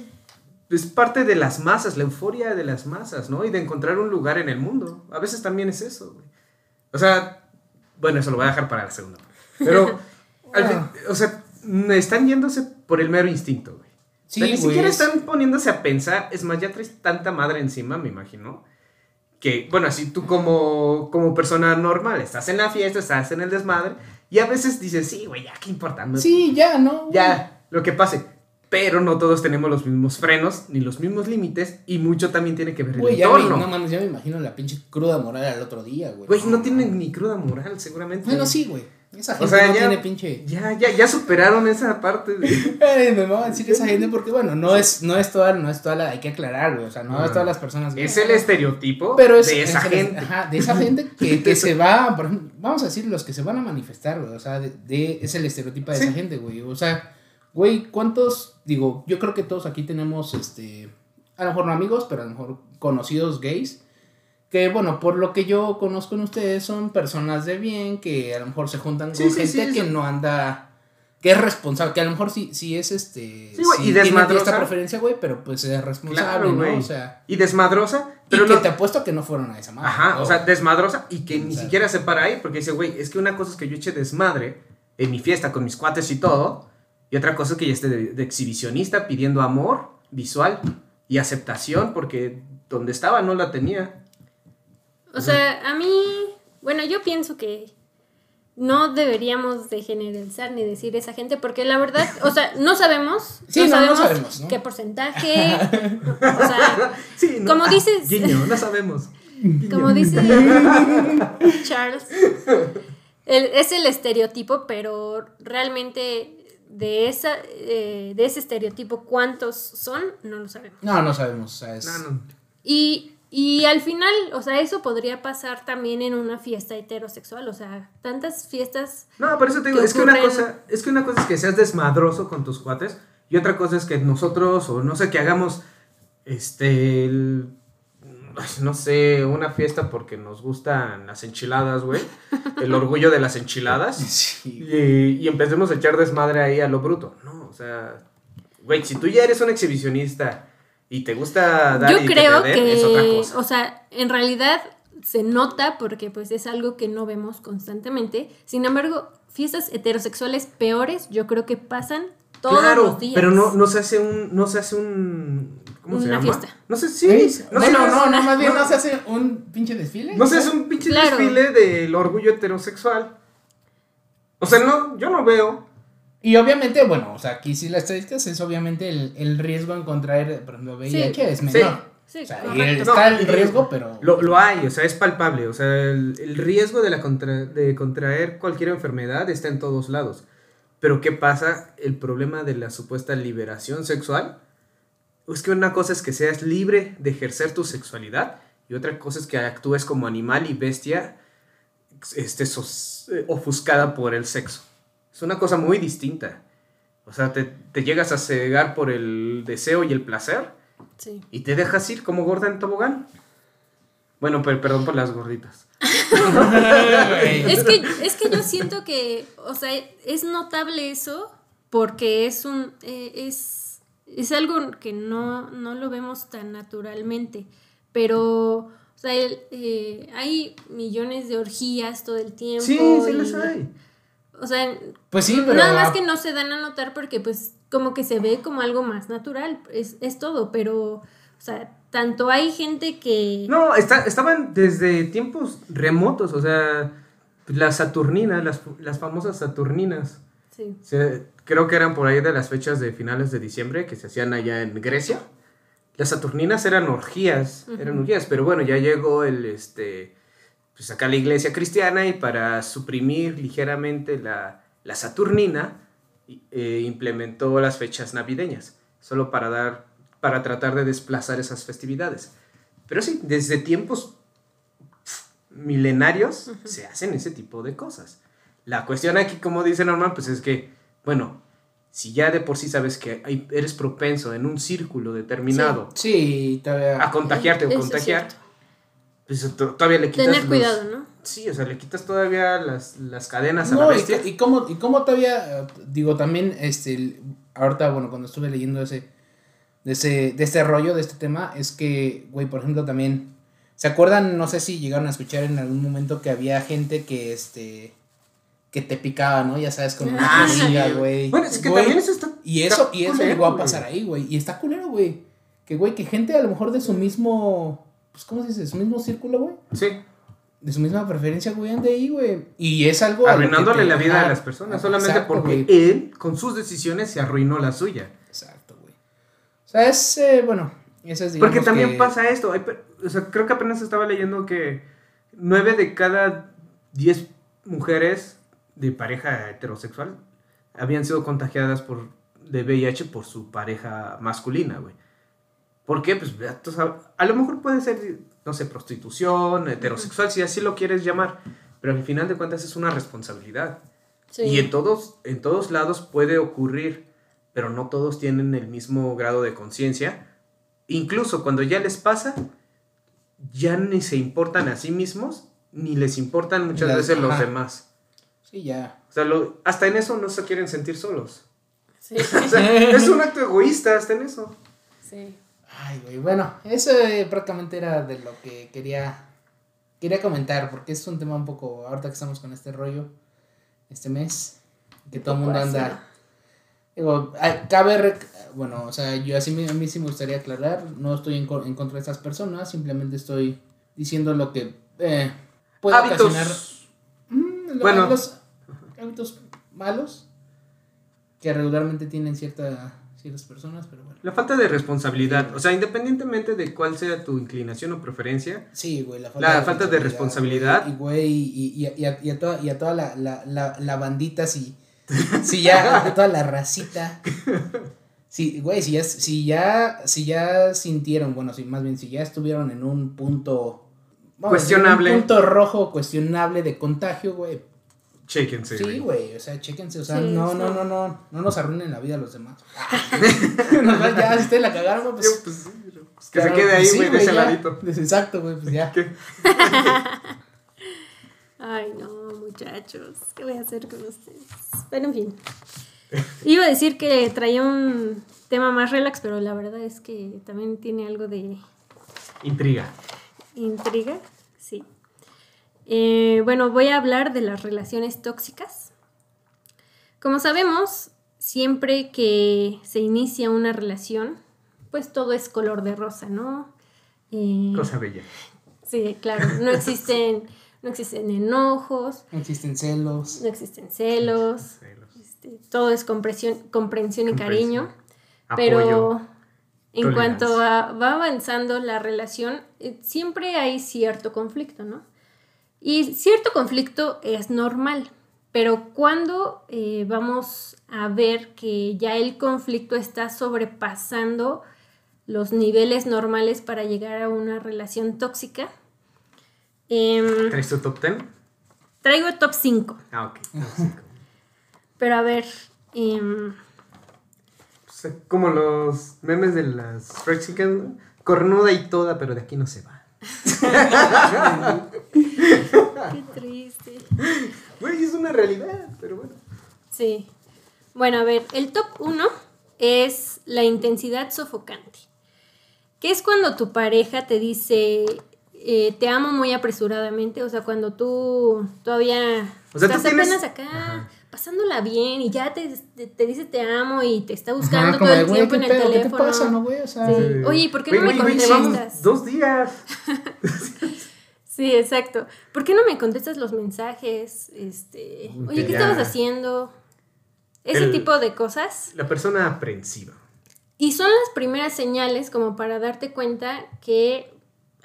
S2: es parte de las masas, la euforia de las masas, ¿no? Y de encontrar un lugar en el mundo. A veces también es eso, güey. O sea, bueno, eso lo voy a dejar para la segunda. Pero, <laughs> al fin- o sea, están yéndose por el mero instinto, güey.
S3: Sí,
S2: o sea, ni
S3: güey,
S2: siquiera
S3: es-
S2: están poniéndose a pensar. Es más, ya traes tanta madre encima, me imagino. Que, bueno, así tú como, como persona normal, estás en la fiesta, estás en el desmadre, y a veces dices, sí, güey, ya, ¿qué importa? No-
S3: Sí, ya, ¿no?
S2: Ya, lo que pase. Pero no todos tenemos los mismos frenos, ni los mismos límites, y mucho también tiene que ver el
S3: Güey, ya me,
S2: entorno.
S3: no mames, ya me imagino la pinche cruda moral al otro día, güey.
S2: Güey, no tienen ni cruda moral, seguramente.
S3: Bueno, sí, güey. Esa
S2: O
S3: gente
S2: sea,
S3: no
S2: ya-
S3: tiene pinche.
S2: Ya, ya, ya superaron esa parte de... <laughs>
S3: Ay, me va a decir esa gente porque, bueno, no es, no es toda, no es toda la. Hay que aclarar, güey. O sea, no es todas las personas.
S2: Ah. Es el estereotipo
S3: Pero es
S2: de esa
S3: es
S2: gente.
S3: Ajá, de esa gente <laughs> que, que se va, por ejemplo, vamos a decir los que se van a manifestar, güey, o sea, de, de- es el estereotipo de
S2: Sí.
S3: esa gente, güey, o sea, güey, ¿cuántos, digo, yo creo que todos aquí tenemos, este, a lo mejor no amigos, pero a lo mejor conocidos gays, que, bueno, por lo que yo conozco en ustedes, son personas de bien, que a lo mejor se juntan con
S2: Sí, sí,
S3: gente
S2: sí,
S3: que
S2: sí.
S3: no anda... Que es responsable, que a lo mejor sí, sí es este.
S2: Sí, güey, y
S3: tiene
S2: desmadrosa.
S3: esta preferencia, güey, pero pues es responsable,
S2: Claro,
S3: ¿no? O sea.
S2: Y desmadrosa,
S3: Y
S2: pero
S3: que
S2: no...
S3: te apuesto que no fueron a esa madre.
S2: Ajá, o
S3: ¿no?
S2: sea, desmadrosa y que ni
S3: O sea.
S2: siquiera se para ahí porque dice, güey, es que una cosa es que yo eche desmadre en mi fiesta con mis cuates y todo, y otra cosa es que ya esté de, de exhibicionista pidiendo amor visual y aceptación porque donde estaba no la tenía.
S1: O sea, a mí, bueno, yo pienso que no deberíamos de generalizar ni decir esa gente porque la verdad, o sea, no sabemos, <laughs>
S3: Sí, no, no sabemos, ¿no?
S1: qué porcentaje, <laughs> o sea,
S2: Sí, no.
S1: Como
S2: Ah,
S1: dices- <laughs>
S2: guiño, no sabemos.
S1: como dice Charles, el- es el estereotipo, pero realmente de esa eh, de ese estereotipo cuántos son no lo sabemos.
S3: No, no sabemos. O sea, es...
S2: No, no.
S1: Y, y al final, o sea, eso podría pasar también en una fiesta heterosexual, o sea, tantas fiestas
S2: No, por eso te digo,
S1: que
S2: es que una cosa, es que una cosa es que seas desmadroso con tus cuates y otra cosa es que nosotros o no sé que hagamos este el- no sé, una fiesta porque nos gustan las enchiladas, güey. <laughs> El orgullo de las enchiladas. <laughs>
S3: Sí.
S2: Y, y empecemos a echar desmadre ahí a lo bruto. No, o sea, güey, si tú ya eres un exhibicionista y te gusta dar
S1: Yo
S2: y
S1: creo
S2: que, te den, es otra
S1: que,
S2: cosa.
S1: o sea, en realidad se nota porque pues es algo que no vemos constantemente. Sin embargo, fiestas heterosexuales peores yo creo que pasan todos
S2: claro,
S1: los días.
S2: pero no, no se hace un, no se hace un, ¿cómo se
S1: Una
S2: llama?
S1: fiesta.
S2: No sé, sí.
S3: Sí,
S2: no
S3: bueno,
S2: se-
S3: no, no, más bien
S2: no-
S3: no se hace un pinche desfile.
S2: No sé, es un pinche
S1: Claro.
S2: desfile del orgullo heterosexual. O sea, no, yo no veo.
S3: Y obviamente, bueno, o sea, aquí sí la estadística es obviamente el, el riesgo en contraer, por ejemplo, VIH es menor.
S1: Sí,
S3: O sea, está
S2: No,
S3: el riesgo, pero.
S2: Lo, lo hay, o sea, es palpable. O sea, el, el riesgo de, la contra- de contraer cualquier enfermedad está en todos lados. Pero ¿qué pasa? El problema de la supuesta liberación sexual es que una cosa es que seas libre de ejercer tu sexualidad y otra cosa es que actúes como animal y bestia este, sos- eh, ofuscada por el sexo. Es una cosa muy distinta. O sea, te, te llegas a cegar por el deseo y el placer
S1: Sí.
S2: y te dejas ir como gorda en tobogán. Bueno, per- perdón por las gorditas. <laughs>
S1: Es que, es que yo siento que, o sea, es notable eso porque es un, eh, es, es algo que no, no lo vemos tan naturalmente, pero, o sea, el, eh, hay millones de orgías todo el tiempo.
S2: Sí, sí las hay.
S1: O sea,
S3: Pues sí, pero.
S1: nada más que no se dan a notar porque pues como que se ve como algo más natural, es, es todo, pero, o sea, tanto hay gente que...
S2: No, está- estaban desde tiempos remotos, o sea, las Saturninas, las, las famosas Saturninas.
S1: Sí.
S2: Se- creo que eran por ahí de las fechas de finales de diciembre que se hacían allá en Grecia. Las Saturninas eran orgías, eran orgías, pero bueno, ya llegó el, este, pues acá la iglesia cristiana y para suprimir ligeramente la, la Saturnina, eh, implementó las fechas navideñas, solo para dar, para tratar de desplazar esas festividades. Pero sí, desde tiempos milenarios se hacen ese tipo de cosas. La cuestión aquí, como dice Norman, pues es que, bueno, si ya de por sí sabes que eres propenso en un círculo determinado
S3: Sí,
S2: a contagiarte o contagiar. Pues to- todavía le quitas
S1: Tener
S2: los-
S1: cuidado, ¿no?
S2: Sí, o sea, le quitas todavía las, las cadenas a la
S3: No, y,
S2: bestia.
S3: y cómo, y cómo todavía, digo, también, este, ahorita, bueno, cuando estuve leyendo ese, de ese, de este rollo, de este tema, es que, güey, por ejemplo, también, ¿se acuerdan? No sé si llegaron a escuchar en algún momento que había gente que, este, que te picaba, ¿no? Ya sabes, como una
S1: Ah,
S2: sí.
S3: güey.
S2: Bueno, es que
S3: Güey,
S2: también eso está.
S3: Y eso,
S2: está
S3: y eso
S2: culero,
S3: llegó a
S2: güey.
S3: pasar ahí, güey. Y está culero, güey. Que, güey, que gente a lo mejor de su mismo, pues, ¿cómo se dice? De su mismo círculo, güey.
S2: Sí.
S3: De su misma preferencia, güey, ande ahí, güey. Y es algo...
S2: Arruinándole
S3: te-
S2: la vida a las personas. Solamente
S3: Exacto,
S2: porque
S3: güey.
S2: él, con sus decisiones, se arruinó la suya.
S3: Exacto, güey. O sea, es, eh, bueno, eso es,
S2: Porque también
S3: que-
S2: pasa esto. hay o sea, creo que apenas estaba leyendo que nueve de cada diez mujeres de pareja heterosexual habían sido contagiadas por de VIH por su pareja masculina, güey. ¿Por qué? Pues a lo mejor puede ser, no sé, prostitución, heterosexual, si así lo quieres llamar, pero al final de cuentas es una responsabilidad.
S1: Sí.
S2: Y en todos, en todos lados puede ocurrir, pero no todos tienen el mismo grado de conciencia. Incluso cuando ya les pasa, ya ni se importan a sí mismos, ni les importan muchas
S3: Las-
S2: veces los demás.
S3: Sí, ya.
S2: O sea, lo- hasta en eso no se quieren sentir solos.
S1: Sí. <laughs>
S2: O sea, es un acto egoísta hasta en eso.
S1: sí.
S3: Ay, güey, bueno, eso eh, prácticamente era de lo que quería quería comentar, porque es un tema un poco, ahorita que estamos con este rollo, este mes, que todo el mundo anda... Digo, ay, cabe, bueno, o sea, yo así me- a mí sí me gustaría aclarar, no estoy en, en contra de estas personas, simplemente estoy diciendo lo que eh, puede ocasionar
S2: Hábitos.
S3: mm, lo-
S2: Bueno.
S3: los hábitos malos que regularmente tienen cierta, ciertas personas, pero bueno.
S2: La falta de responsabilidad. O sea, independientemente de cuál sea tu inclinación o preferencia,
S3: Sí, güey, la
S2: La falta de responsabilidad.
S3: Y, güey, y, y, y a, y a toda, y a toda la, la, la, la bandita, si, <laughs> si ya, a toda la racita. Sí, güey, si ya, si ya, si ya sintieron, bueno, si más bien, si ya estuvieron en un punto... vamos
S2: Cuestionable.
S3: Un punto rojo cuestionable de contagio, güey.
S2: Chéquense.
S3: Sí,
S2: güey.
S3: o sea, chéquense, o sea,
S1: Sí,
S3: no,
S1: sí.
S3: no, no, no, no nos arruinen la vida a los demás. <laughs> Nos va- ya, si ustedes la cagaron, güey, pues...
S2: Yo, pues, sí, pues, que se quede ahí,
S3: pues sí,
S2: güey, de ese ladito. <laughs>
S3: Exacto, güey, pues ya.
S2: ¿Qué? <laughs>
S1: Ay, no, muchachos. ¿Qué voy a hacer con ustedes? Pero en fin. Iba a decir que traía un tema más relax, pero la verdad es que también tiene algo de
S2: Intriga.
S1: intriga. Sí. Eh, bueno, voy a hablar de las relaciones tóxicas. Como sabemos, siempre que se inicia una relación, pues todo es color de rosa, ¿no? Eh,
S2: Cosa bella.
S1: Sí, claro. No <laughs> existen, no existen enojos,
S3: No existen celos.
S1: no existen celos, este, todo es comprensión, comprensión y
S2: Comprensión.
S1: cariño.
S2: Apoyo.
S1: Pero en
S2: tolerancia.
S1: cuanto a, va avanzando la relación, eh, siempre hay cierto conflicto, ¿no? Y cierto conflicto es normal, pero cuando eh, vamos a ver que ya el conflicto está sobrepasando los niveles normales para llegar a una relación tóxica, em,
S2: ¿Traes tu top 10?
S1: traigo top 5,
S2: Ah, ok. <laughs>
S1: pero a ver, em,
S2: como los memes de las fried cornuda y toda, pero de aquí no se va.
S1: Qué triste.
S2: Güey, es una realidad, pero bueno.
S1: Sí. Bueno, a ver, el top 1 es la intensidad sofocante. Que es cuando tu pareja te dice, eh, te amo muy apresuradamente, o sea, cuando tú todavía
S2: O sea, tú
S1: estás
S2: tienes-
S1: apenas acá
S2: Ajá.
S1: Pasándola bien y ya te, te, te dice te amo y te está buscando
S3: Ajá,
S1: todo el tiempo
S3: ¿qué
S1: en el
S3: pedo? ¿Qué te
S1: teléfono.
S3: pasa, no, güey? O sea,
S1: Sí. Oye, ¿y por qué no me contestas?
S2: Dos días. <laughs>
S1: Sí, exacto. ¿Por qué no me contestas los mensajes? Este, oye, ¿qué
S2: ya-
S1: estabas haciendo? Ese
S2: El-
S1: tipo de cosas.
S2: La persona aprensiva.
S1: Y son las primeras señales como para darte cuenta que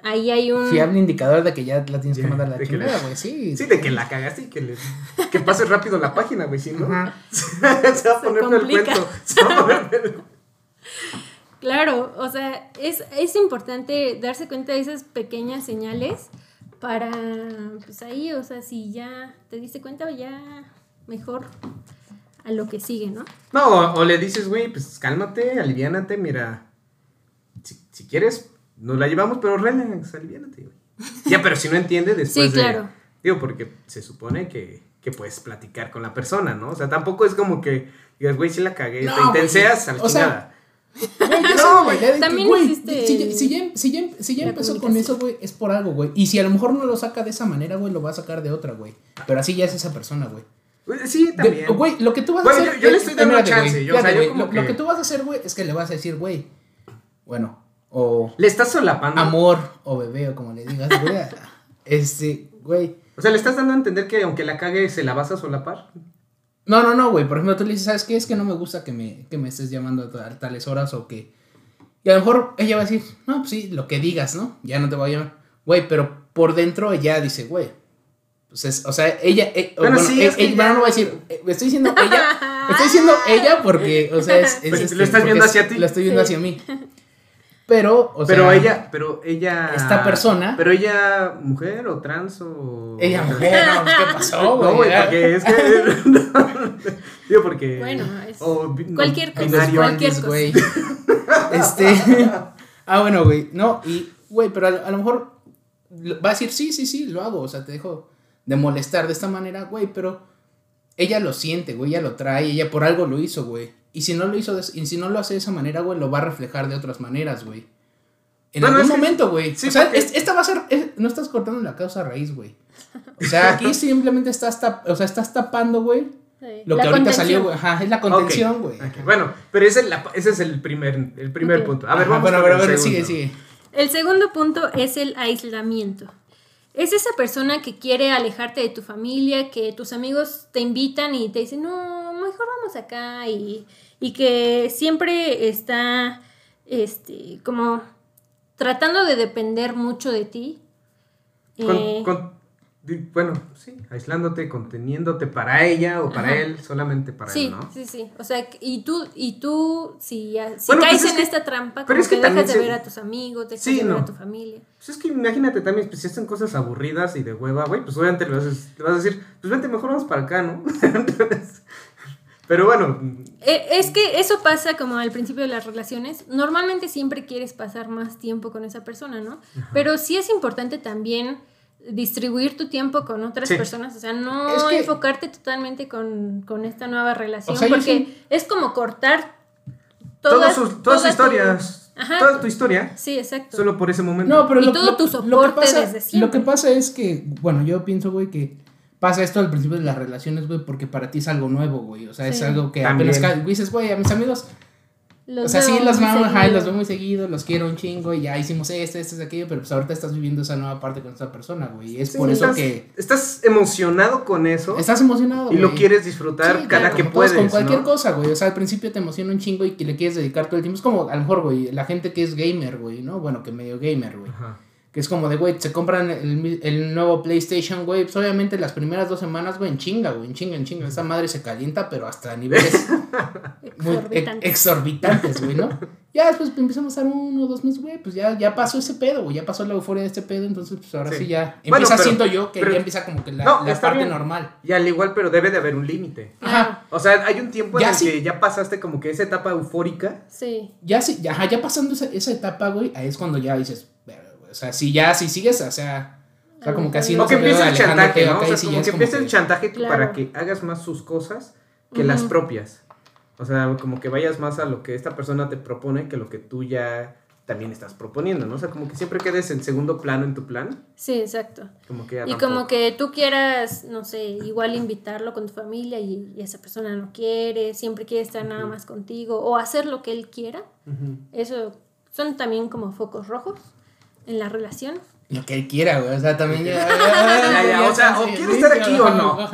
S1: ahí hay un...
S3: Fiable indicador de que ya la tienes que mandar a la chingada, güey. Sí.
S2: Sí, de que la cagaste y que, le, que pase rápido la página, güey, si no.
S3: Ajá. <laughs>
S2: se va a poner el
S1: complica.
S2: cuento. Se va a poner
S1: Claro, o sea, es, es importante darse cuenta de esas pequeñas señales para, pues ahí, o sea, si ya te diste cuenta, ya mejor a lo que sigue, ¿no?
S2: No, o, o le dices, güey, pues cálmate, aliviánate, mira. Si, si quieres, nos la llevamos, pero relax, aliviánate, güey. Ya, pero si no entiende, después
S1: Sí,
S2: de-
S1: claro.
S2: Digo, porque se supone que, que puedes platicar con la persona, ¿no? O sea, tampoco es como que digas, güey, si la cagué,
S3: No,
S2: te intenseas a la
S3: güey, o sea,
S2: chingada.
S3: Güey, yo <laughs>
S2: No, güey,
S3: de que,
S1: también
S3: güey,
S1: existe
S3: Si, ya- si ya, si ya- si ya empezó con eso, güey, es por algo, güey. Y si a lo mejor no lo saca de esa manera, güey, lo va a sacar de otra, güey. Pero así ya es esa persona, güey.
S2: Sí,
S3: De-
S2: también.
S3: Güey, lo que tú vas a hacer.
S2: yo- yo le estoy dando chance,
S3: güey,
S2: yo, o sea,
S3: espérate,
S2: yo
S3: güey,
S2: como
S3: lo, lo
S2: que-
S3: que tú vas a hacer, güey, es que le vas a decir, güey, bueno, o
S2: Le estás solapando.
S3: amor o bebé o como le digas, güey. <laughs> Este, güey.
S2: O sea, le estás dando a entender que aunque la cague, se la vas a solapar.
S3: No, no, no, güey. Por ejemplo, tú le dices, ¿sabes qué? Es que no me gusta que me, que me estés llamando a ta- tales horas o que... Y a lo mejor ella va a decir, no, pues sí, lo que digas, ¿no? Ya no te voy a llamar. Güey, pero por dentro ella dice, güey. Pues es, o sea, ella... eh,
S2: Bueno,
S3: bueno,
S2: sí,
S3: eh,
S2: es
S3: no voy a decir, eh, estoy diciendo ella... Estoy diciendo ella porque, o sea, es... es <laughs>
S2: Pues,
S3: este,
S2: lo estás viendo hacia ti.
S3: Lo estoy viendo
S1: Sí.
S3: hacia mí. Pero, o
S2: pero
S3: sea...
S2: ella, pero ella.
S3: Esta persona-
S2: Pero ella, mujer o trans o.
S3: Ella, mujer, no, ¿qué pasó, <laughs> güey?
S2: No, güey, porque es que. <laughs> Digo, porque.
S1: Bueno, es
S2: o no,
S1: cualquier cosa,
S2: binario.
S1: cualquier cosa.
S3: güey. <laughs> este. ah, bueno, güey. No, y, güey, pero a, a lo mejor va a decir, sí, sí, sí, lo hago. O sea, te dejo de molestar de esta manera, güey, pero ella lo siente, güey, ella lo trae, ella por algo lo hizo, güey. Y si no lo hizo, de- y si no lo hace de esa manera, güey, lo va a reflejar de otras maneras, güey. En
S2: Bueno,
S3: algún momento, güey.
S2: sí,
S3: o sea,
S2: porque-
S3: es- esta va a ser. es- no estás cortando la causa raíz, güey. O sea, aquí <laughs> simplemente estás, tap- o sea, estás tapando, güey.
S1: Sí.
S3: Lo
S1: La
S3: que ahorita
S1: contención.
S3: salió, güey. Ajá, es la contención, güey.
S2: Bueno, pero ese, es la- ese es el primer, el primer punto. A ver,
S3: Ajá,
S2: vamos
S3: bueno,
S2: con
S3: pero a ver, sigue, sigue.
S1: El segundo punto es el aislamiento. Es esa persona que quiere alejarte de tu familia, que tus amigos te invitan y te dicen, no, mejor vamos acá, y, y que siempre está, este, como tratando de depender mucho de ti.
S2: Con-
S1: Eh,
S2: con- bueno, sí, aislándote, conteniéndote para ella o para
S1: Ajá.
S2: él, solamente para
S1: sí,
S2: él, ¿no?
S1: sí, sí. O sea, y tú, y tú si, ya- si
S2: Bueno,
S1: caes
S2: pues es
S1: en
S2: que-
S1: esta trampa,
S2: pero
S1: como
S2: es que
S1: que dejas de ver a tus amigos, dejas
S2: Sí,
S1: de ver
S2: no.
S1: a tu familia.
S2: Pues es que imagínate también, pues si hacen cosas aburridas y de hueva, güey, pues obviamente le vas, a, le vas a decir, pues vente, mejor vamos para acá, ¿no? <laughs> Entonces, pero bueno,
S1: Eh, Es que eso pasa como al principio de las relaciones. Normalmente siempre quieres pasar más tiempo con esa persona, ¿no? Pero sí es importante también distribuir tu tiempo con otras
S2: Sí.
S1: personas. O sea, no
S3: Es que-
S1: enfocarte totalmente con, con esta nueva relación.
S3: O sea, yo
S1: porque
S3: sí-
S1: es como cortar
S2: todas
S1: todas,
S2: sus, todas sus
S1: toda tu-
S2: historias,
S1: Ajá.
S2: toda tu historia,
S1: Sí, exacto.
S2: solo por ese momento.
S3: No, pero
S1: Y
S3: lo,
S1: todo
S3: lo-
S1: tu
S3: lo que
S1: soporte
S3: pasa,
S1: desde siempre.
S3: Lo que pasa es que, bueno, yo pienso, güey, que pasa esto al principio de las relaciones, güey, porque para ti es algo nuevo, güey. O sea, es algo que
S2: También.
S3: apenas dices, güey, a mis amigos,
S1: Los
S3: o sea, sí
S1: veo
S3: los vamos, ajá, los veo muy seguido, los quiero un chingo, y ya hicimos esto, esto, esto, aquello, pero pues ahorita estás viviendo esa nueva parte con esta persona, güey. Y es
S2: Sí,
S3: por eso que
S2: estás emocionado con eso
S3: estás emocionado,
S2: y lo quieres disfrutar
S3: Sí,
S2: cada
S3: claro,
S2: que puedes,
S3: Con cualquier
S2: ¿no?
S3: cosa, güey. O sea, al principio te emociona un chingo y que le quieres dedicar todo el tiempo. Es como, a lo mejor, güey, la gente que es gamer, güey, ¿no? Bueno, que medio gamer, güey.
S2: Ajá.
S3: Que es como de, güey, se compran el, el nuevo PlayStation, güey. Pues obviamente las primeras dos semanas, güey, en chinga, güey, en chinga, en chinga. Esa madre se calienta, pero hasta niveles <laughs> muy ex-
S1: Exorbitantes.
S3: exorbitantes, güey, ¿no? <laughs> Ya después empezamos a dar uno o dos meses, güey, pues ya, ya pasó ese pedo, güey. Ya pasó la euforia de este pedo, entonces, pues ahora sí,
S2: Sí.
S3: ya.
S2: Bueno,
S3: Empieza,
S2: pero-
S3: siento yo, que
S2: pero-
S3: ya empieza como que la,
S2: No,
S3: la parte
S2: bien.
S3: normal.
S2: Y al igual, pero debe de haber un límite.
S3: Ajá.
S2: O sea, hay un tiempo en
S3: Ya
S2: el
S3: sí.
S2: que ya pasaste como que esa etapa eufórica.
S1: Sí.
S3: Ya, sí, ya, ya pasando esa, esa etapa, güey, ahí es cuando ya dices, o sea, si ya, si sigues, o sea, o sea, como que así no
S2: que empiece el chantaje, O sea, como que empiece el chantaje
S1: Claro.
S2: para que hagas más sus cosas que las propias. O sea, como que vayas más a lo que esta persona te propone que lo que tú ya también estás proponiendo, ¿no? O sea, como que siempre quedes en segundo plano en tu plan.
S1: Sí, exacto.
S2: Como que
S1: Y
S2: tampoco.
S1: como que tú quieras, no sé, igual invitarlo con tu familia y, y esa persona no quiere, siempre quiere estar nada más contigo o hacer lo que él quiera. Eso son también como focos rojos en la relación.
S3: Lo que él quiera, güey, o sea, también ya...
S2: Ya, ya, o sea, o quiere estar aquí o no.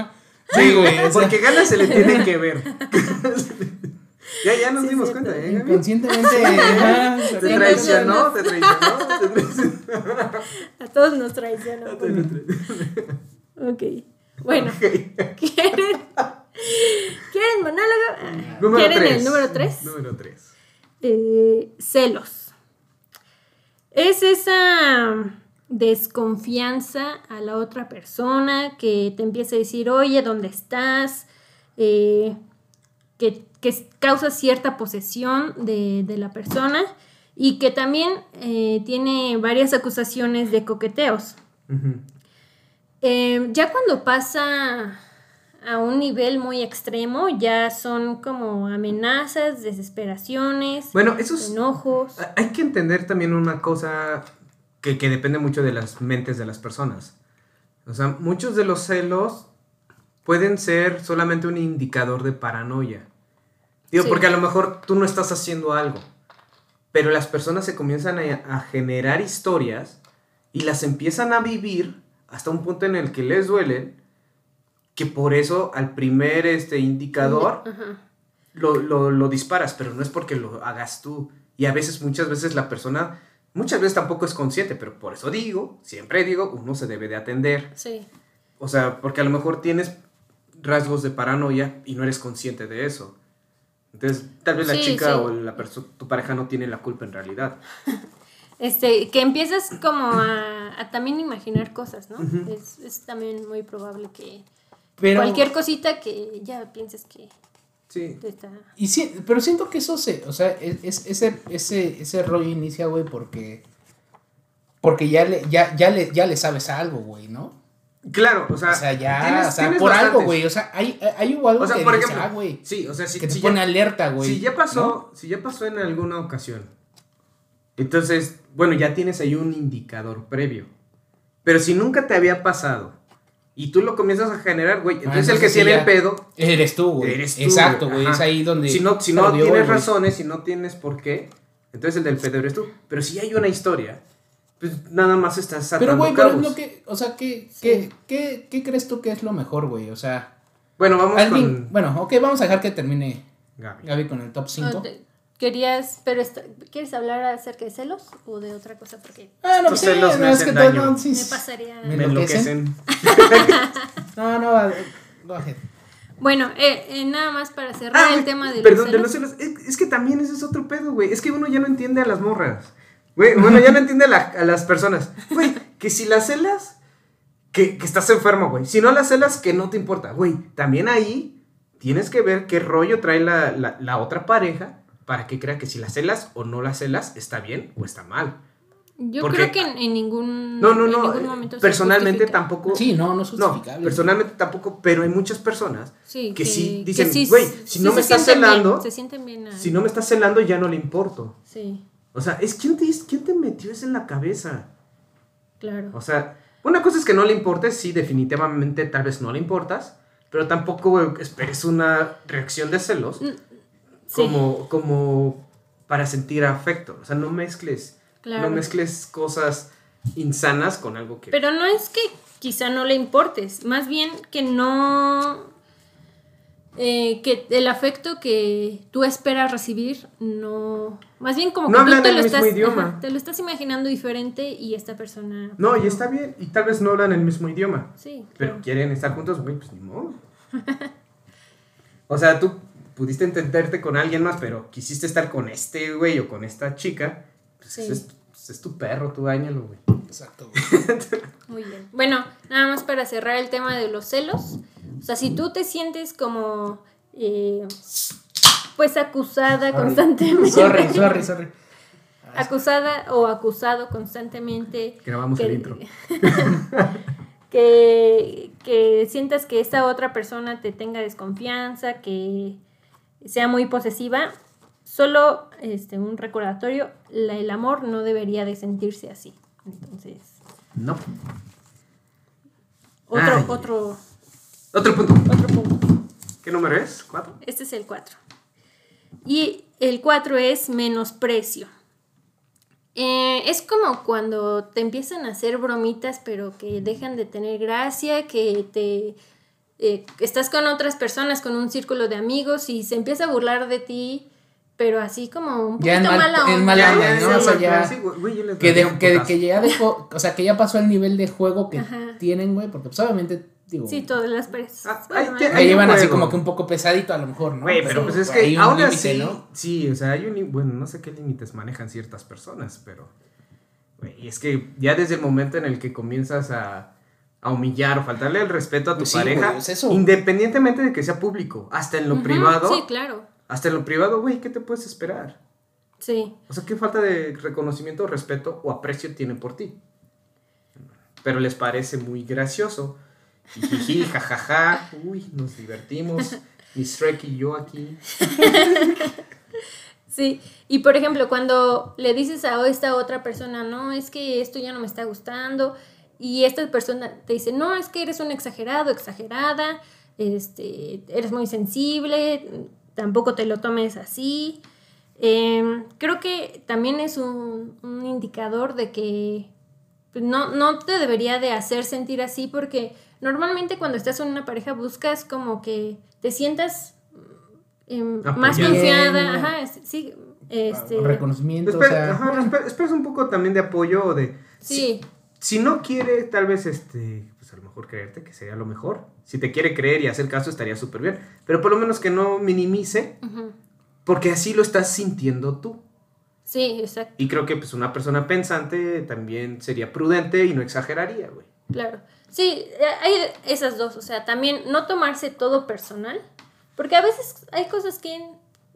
S3: Sí, güey, o sea,
S2: Porque ganas se le <laughs> tienen que ver. <laughs> ya, ya nos
S1: Sí,
S2: dimos
S1: cierto.
S2: cuenta, ¿eh?
S3: Inconscientemente... <laughs>
S2: Te
S1: Sí,
S2: traicionó,
S1: no, no.
S2: te traicionó, te traicionó.
S1: A todos nos poco. Ok. Bueno, ¿quieren, ¿quieren monólogo?
S2: Número
S1: ¿Quieren
S2: tres.
S1: el número 3?
S2: Número 3.
S1: Eh, celos. Es esa desconfianza a la otra persona que te empieza a decir, oye, ¿dónde estás? Eh, que, que causa cierta posesión de, de la persona y que también eh, tiene varias acusaciones de coqueteos. Eh, ya cuando pasa a un nivel muy extremo, ya son como amenazas, desesperaciones,
S2: Bueno,
S1: enojos.
S2: Hay que entender también una cosa que, que depende mucho de las mentes de las personas. O sea, muchos de los celos pueden ser solamente un indicador de paranoia. Digo,
S1: Sí.
S2: porque a lo mejor tú no estás haciendo algo, pero las personas se comienzan a, a generar historias y las empiezan a vivir hasta un punto en el que les duelen, que por eso al primer este, indicador lo, lo, lo disparas, pero no es porque lo hagas tú. Y a veces, muchas veces la persona, muchas veces tampoco es consciente, pero por eso digo, siempre digo, uno se debe de atender.
S1: Sí.
S2: O sea, porque a lo mejor tienes rasgos de paranoia y no eres consciente de eso. Entonces, tal vez la chica
S1: sí.
S2: o la tu pareja no tiene la culpa en realidad. <laughs>
S1: Este, que empiezas como a, a también imaginar cosas, ¿no? Es, es también muy probable que
S3: Pero,
S1: cualquier cosita que ya pienses que
S2: Sí.
S1: está...
S3: y sí, pero siento que eso se, o sea, es, es- ese, ese, ese rollo inicia, güey, porque, porque ya le, ya, ya le, ya le sabes algo, güey, ¿no?
S2: Claro, o sea,
S3: O sea, ya,
S2: tienes-
S3: o sea, por algo, güey, o sea, hay, hay hubo algo
S2: O sea,
S3: que
S2: por
S3: dice,
S2: ejemplo,
S3: ah, güey,
S2: sí, o sea, si,
S3: que te
S2: si
S3: pone
S2: ya,
S3: alerta, güey.
S2: si ya pasó,
S3: ¿no?
S2: si ya pasó en alguna ocasión, entonces, bueno, ya tienes ahí un indicador previo. Pero si nunca te había pasado y tú lo comienzas a generar, güey, entonces el que
S3: Ah, entonces sí
S2: tiene el pedo
S3: Eres tú, güey.
S2: Eres tú,
S3: Exacto,
S2: güey,
S3: es ahí donde...
S2: si no, si no
S3: lo
S2: tienes
S3: güey.
S2: razones, si no tienes por qué, entonces el del pedo eres tú. Pero si hay una historia, pues nada más estás atando
S3: Pero, güey, por
S2: cabos.
S3: ejemplo, que, o sea, ¿qué, qué, qué, qué crees tú que es lo mejor, güey? O sea,
S2: Bueno, vamos
S3: Alvin,
S2: con
S3: bueno, ok, vamos a dejar que termine
S2: Gaby.
S3: Gaby con el top 5.
S1: Querías, pero ¿quieres hablar acerca de celos o de otra cosa? Porque
S3: Ah, no,
S2: Tus
S3: sí,
S2: celos
S3: no,
S2: me
S3: es que
S2: hacen daño.
S3: no, sí,
S1: me pasaría...
S3: Me
S2: Me
S3: enloquecen. <laughs> No, no, go ahead.
S1: Bueno, eh, eh, nada más para cerrar
S2: Ah,
S1: el tema de
S2: Perdón, de
S1: los
S2: los
S1: celos.
S2: celos. Es, es que también ese es otro pedo, güey. Es que uno ya no entiende a las morras. Güey, bueno, ya no entiende a, la- a las personas. Güey, que si las celas, que, que estás enfermo, güey. Si no las celas, que no te importa. Güey, también ahí tienes que ver qué rollo trae la, la- la otra pareja para que crea que si las celas o no las celas está bien o está mal.
S1: Yo
S2: porque-
S1: creo que en, en ningún,
S2: No, no,
S1: en
S2: no.
S1: ningún
S2: eh,
S1: momento
S2: Personalmente tampoco.
S3: Sí, no, no es
S2: No,
S3: justificable.
S2: personalmente tampoco, pero hay muchas personas
S1: Sí,
S2: que sí dicen,
S1: sí-
S2: güey, si
S1: sí
S2: no me estás
S1: bien,
S2: celando,
S1: se sienten bien.
S2: si no me estás celando ya no le importo.
S1: Sí,
S2: O sea, es quién te, quién te metió eso en la cabeza.
S1: claro.
S2: O sea, una cosa es que no le importes, sí, definitivamente tal vez no le importas, pero tampoco güey, esperes una reacción de celos
S1: Mm, Sí,
S2: como, como para sentir afecto. O sea, no mezcles,
S1: claro.
S2: no mezcles cosas insanas con algo que...
S1: Pero no es que quizá no le importes, más bien que no... eh, que el afecto que tú esperas recibir no... Más bien como
S2: No
S1: que tú
S2: hablan
S1: te
S2: el
S1: lo,
S2: mismo
S1: estás,
S2: idioma.
S1: ajá, te lo estás imaginando diferente y esta persona...
S2: No, y está bien, y tal vez no hablan el mismo idioma,
S1: Sí,
S2: pero
S1: claro.
S2: quieren estar juntos, güey, pues ni modo. <laughs> O sea, tú pudiste entenderte con alguien más, pero quisiste estar con este güey o con esta chica, pues
S1: Sí.
S2: es, pues es tu perro, tú bañalo, güey.
S3: Exacto, <laughs> güey.
S1: Muy bien. Bueno, nada más para cerrar el tema de los celos. O sea, si tú te sientes como... eh, pues acusada
S3: Sorry.
S1: constantemente.
S3: Sorry, sorry, sorry. <laughs>
S1: acusada o acusado constantemente.
S2: Grabamos
S1: que,
S2: el intro. <laughs>
S1: que, que sientas que esta otra persona te tenga desconfianza, que sea muy posesiva. Solo este, un recordatorio, la- el amor no debería de sentirse así. Entonces,
S2: No.
S1: otro,
S2: Ay.
S1: otro,
S2: Otro punto.
S1: otro punto.
S2: ¿Qué número es? ¿Cuatro?
S1: Este es el 4. Y el 4 es menosprecio. Eh, es como cuando te empiezan a hacer bromitas, pero que dejan de tener gracia, que te eh, estás con otras personas, con un círculo de amigos y se empieza a burlar de ti, pero así como un poquito
S3: Ya en mal-
S1: mala
S3: en
S1: onda.
S3: mala
S2: Ya,
S3: onda, ¿no? O sea, ya-
S2: sí, güey,
S3: Que, de- que, que ya dejó, o sea, que ya pasó el nivel de juego que
S1: Ajá.
S3: tienen, güey, porque pues obviamente, digo,
S1: Sí, todas las personas.
S2: Ah,
S1: hay-
S3: llevan así como que un poco pesadito a lo mejor, ¿no?
S2: Güey, pero pues es
S3: hay
S2: que
S3: un
S2: aún
S3: límite,
S2: así,
S3: ¿no?
S2: sí, o sea, hay un, bueno, no sé qué límites manejan ciertas personas, pero, güey, es que ya desde el momento en el que comienzas a, a humillar o faltarle el respeto a tu
S3: Pues sí,
S2: pareja,
S3: güey, es eso.
S2: independientemente de que sea público, hasta en lo privado,
S1: Sí, claro.
S2: hasta en lo privado, güey, ¿qué te puedes esperar?
S1: Sí.
S2: O sea, ¿qué falta de reconocimiento, respeto o aprecio tienen por ti? Pero les parece muy gracioso. Jijiji, <laughs> jajaja, uy, nos divertimos. Miss Shrek y yo aquí.
S1: Sí, y por ejemplo, cuando le dices a esta otra persona, no, es que esto ya no me está gustando, y esta persona te dice, no, es que eres un exagerado, exagerada, este, eres muy sensible, tampoco te lo tomes así. Em, creo que también es un, un indicador de que pues, no, no te debería de hacer sentir así porque normalmente cuando estás en una pareja buscas como que te sientas em, más confiada, ajá, sí, este,
S3: Reconocimiento, o
S2: Espera,
S3: sea,
S2: ajá, espe- esperas un poco también de apoyo o de...
S1: sí,
S2: Si no quiere, tal vez, este, pues a lo mejor creerte, que sería lo mejor. Si te quiere creer y hacer caso, estaría súper bien. Pero por lo menos que no minimice, porque así lo estás sintiendo tú.
S1: sí, exacto,
S2: Y creo que pues una persona pensante también sería prudente y no exageraría, güey.
S1: claro. Sí, eh, hay esas dos, o sea, también no tomarse todo personal, porque a veces hay cosas que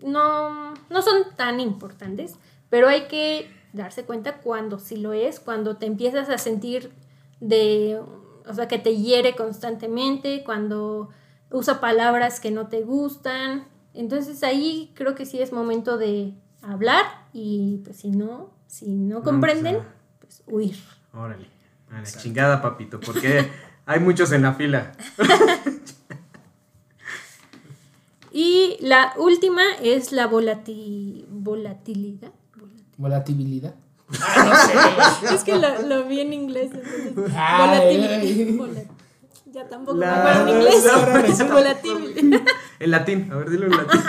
S1: no, no son tan importantes, pero hay que darse cuenta cuando sí lo es, cuando te empiezas a sentir de, o sea, que te hiere constantemente, cuando usa palabras que no te gustan. Entonces ahí creo que sí es momento de hablar y pues si no, si no comprenden,
S2: o sea.
S1: pues huir.
S2: Órale. A la chingada, papito, porque hay muchos en la fila. <laughs>
S1: Y la última es la volati- volatilidad.
S3: Volatilidad.
S1: Es que lo, lo vi en inglés. entonces,
S3: Ay,
S1: volatilidad. Ya tampoco
S2: La-
S1: me acuerdo en inglés.
S2: la- la-
S1: volatil-
S2: En latín, a ver, dilo en latín.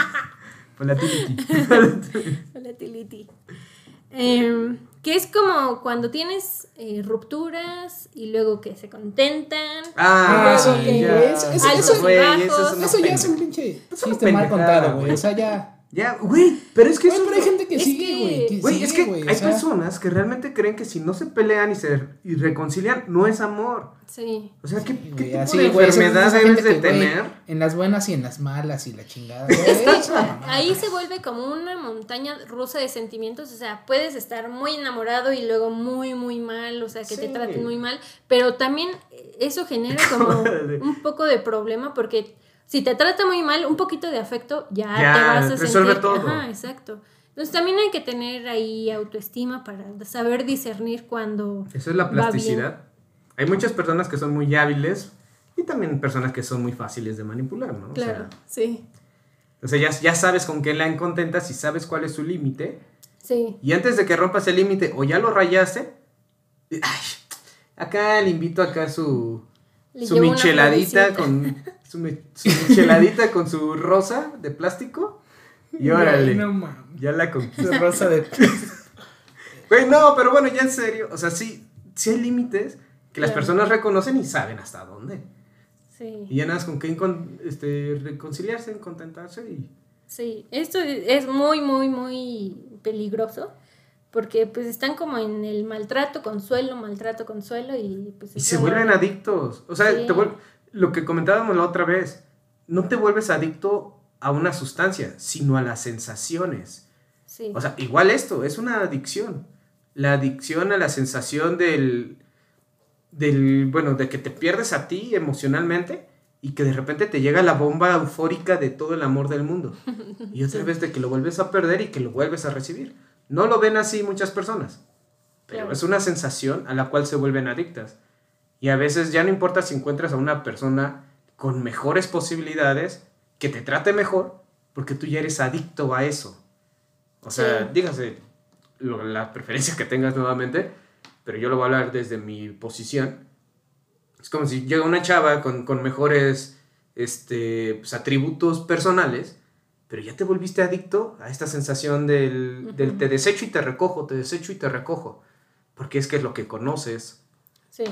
S2: Volatility. <laughs>
S1: Volatility. Em, que es como cuando tienes eh, rupturas y luego que se contentan.
S2: Ah,
S3: Ah,
S2: sí,
S3: sí,
S2: ya.
S3: eso- eso-
S1: Altos y
S2: güey,
S1: bajos.
S2: eso es
S3: Eso ya es un pinche
S2: Es
S3: chiste mal contado, güey. O sea, ya.
S2: Ya, güey, pero es que
S3: Güey,
S2: eso
S3: pero hay
S2: es
S3: gente que
S1: es
S3: sigue, güey. que
S2: Güey, es que
S3: güey, o
S2: hay
S3: sea,
S2: personas que realmente creen que si no se pelean y se y reconcilian, no es amor.
S1: Sí.
S2: O sea, ¿qué,
S3: Sí,
S2: qué
S3: güey,
S2: tipo
S3: así,
S2: de enfermedad debes de
S3: que,
S2: tener?
S3: En las buenas y en las malas y la chingada.
S1: Es que ahí se vuelve como una montaña rusa de sentimientos, o sea, puedes estar muy enamorado y luego muy, muy mal, o sea, que te traten muy mal, pero también eso genera como <laughs> un poco de problema porque si te trata muy mal, un poquito de afecto ya,
S2: Ya,
S1: te vas a
S2: resuelve
S1: sentir.
S2: todo.
S1: Ajá, exacto. Entonces también hay que tener ahí autoestima para saber discernir cuando
S2: Eso es la plasticidad. Hay muchas personas que son muy hábiles y también personas que son muy fáciles de manipular, ¿no? O sea,
S1: Claro, sí,
S2: O sea, ya, ya sabes con qué la contentas y sabes cuál es su límite.
S1: sí.
S2: Y antes de que rompas el límite o ya lo rayaste, ay, acá le invito acá su,
S1: Le
S2: su micheladita con <laughs> su, mi- su micheladita con su rosa de plástico. Y órale,
S3: No
S2: ya la conquisté.
S3: Su rosa de. <laughs>
S2: Güey, no, pero bueno, ya en serio. O sea, sí, sí hay límites que las
S1: Claro.
S2: personas reconocen y saben hasta dónde.
S1: Sí.
S2: Y ya nada más con qué este, reconciliarse, contentarse y...
S1: Sí, esto es muy, muy, muy peligroso porque pues están como en el maltrato, consuelo, maltrato, consuelo y pues...
S2: Y se
S1: no-
S2: vuelven adictos. O sea,
S1: Sí.
S2: te vuel- lo que comentábamos la otra vez, no te vuelves adicto a una sustancia, sino a las sensaciones.
S1: Sí,
S2: O sea, igual esto, es una adicción. La adicción a la sensación del, del, bueno, de que te pierdes a ti emocionalmente y que de repente te llega la bomba eufórica de todo el amor del mundo. <laughs> Y otra vez de que lo vuelves a perder y que lo vuelves a recibir. No lo ven así muchas personas, pero
S1: Claro.
S2: es una sensación a la cual se vuelven adictas. Y a veces ya no importa si encuentras a una persona con mejores posibilidades, que te trate mejor, porque tú ya eres adicto a eso. O sea,
S1: Sí.
S2: dígase lo- la preferencia que tengas nuevamente, pero yo lo voy a hablar desde mi posición. Es como si llega una chava con, con mejores este, pues, atributos personales, pero ya te volviste adicto a esta sensación del, del te desecho y te recojo, te desecho y te recojo, porque es que es lo que conoces.
S1: sí,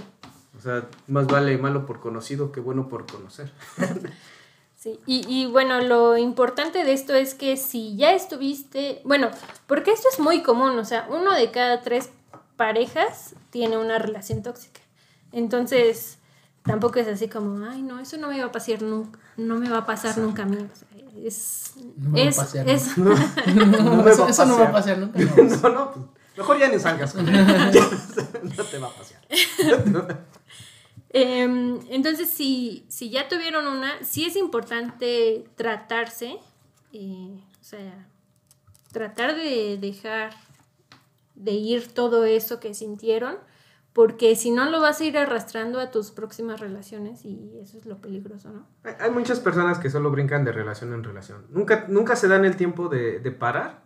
S2: O sea, más vale malo por conocido que bueno por conocer. <laughs>
S1: sí. Y, y bueno, lo importante de esto es que si ya estuviste, bueno, porque esto es muy común, o sea, uno de cada tres parejas tiene una relación tóxica. Entonces, tampoco es así como, ay, no, eso no me va a pasar nunca, no me va a pasar nunca a mí. O sea, es,
S3: No me va a
S1: es,
S3: pasar
S1: es-
S3: No, <laughs>
S2: No me
S3: eso,
S2: va a
S3: eso no va a
S2: pasear.
S3: nunca. <laughs> no.
S2: no, no, pues mejor ya ni salgas con él. <laughs> no te va a pasear.
S1: Em, entonces, si, si ya tuvieron una, sí es importante tratarse, eh, o sea, tratar de dejar de ir todo eso que sintieron, porque si no lo vas a ir arrastrando a tus próximas relaciones y eso es lo peligroso, ¿no?
S2: Hay- Hay muchas personas que solo brincan de relación en relación. Nunca, nunca se dan el tiempo de, de parar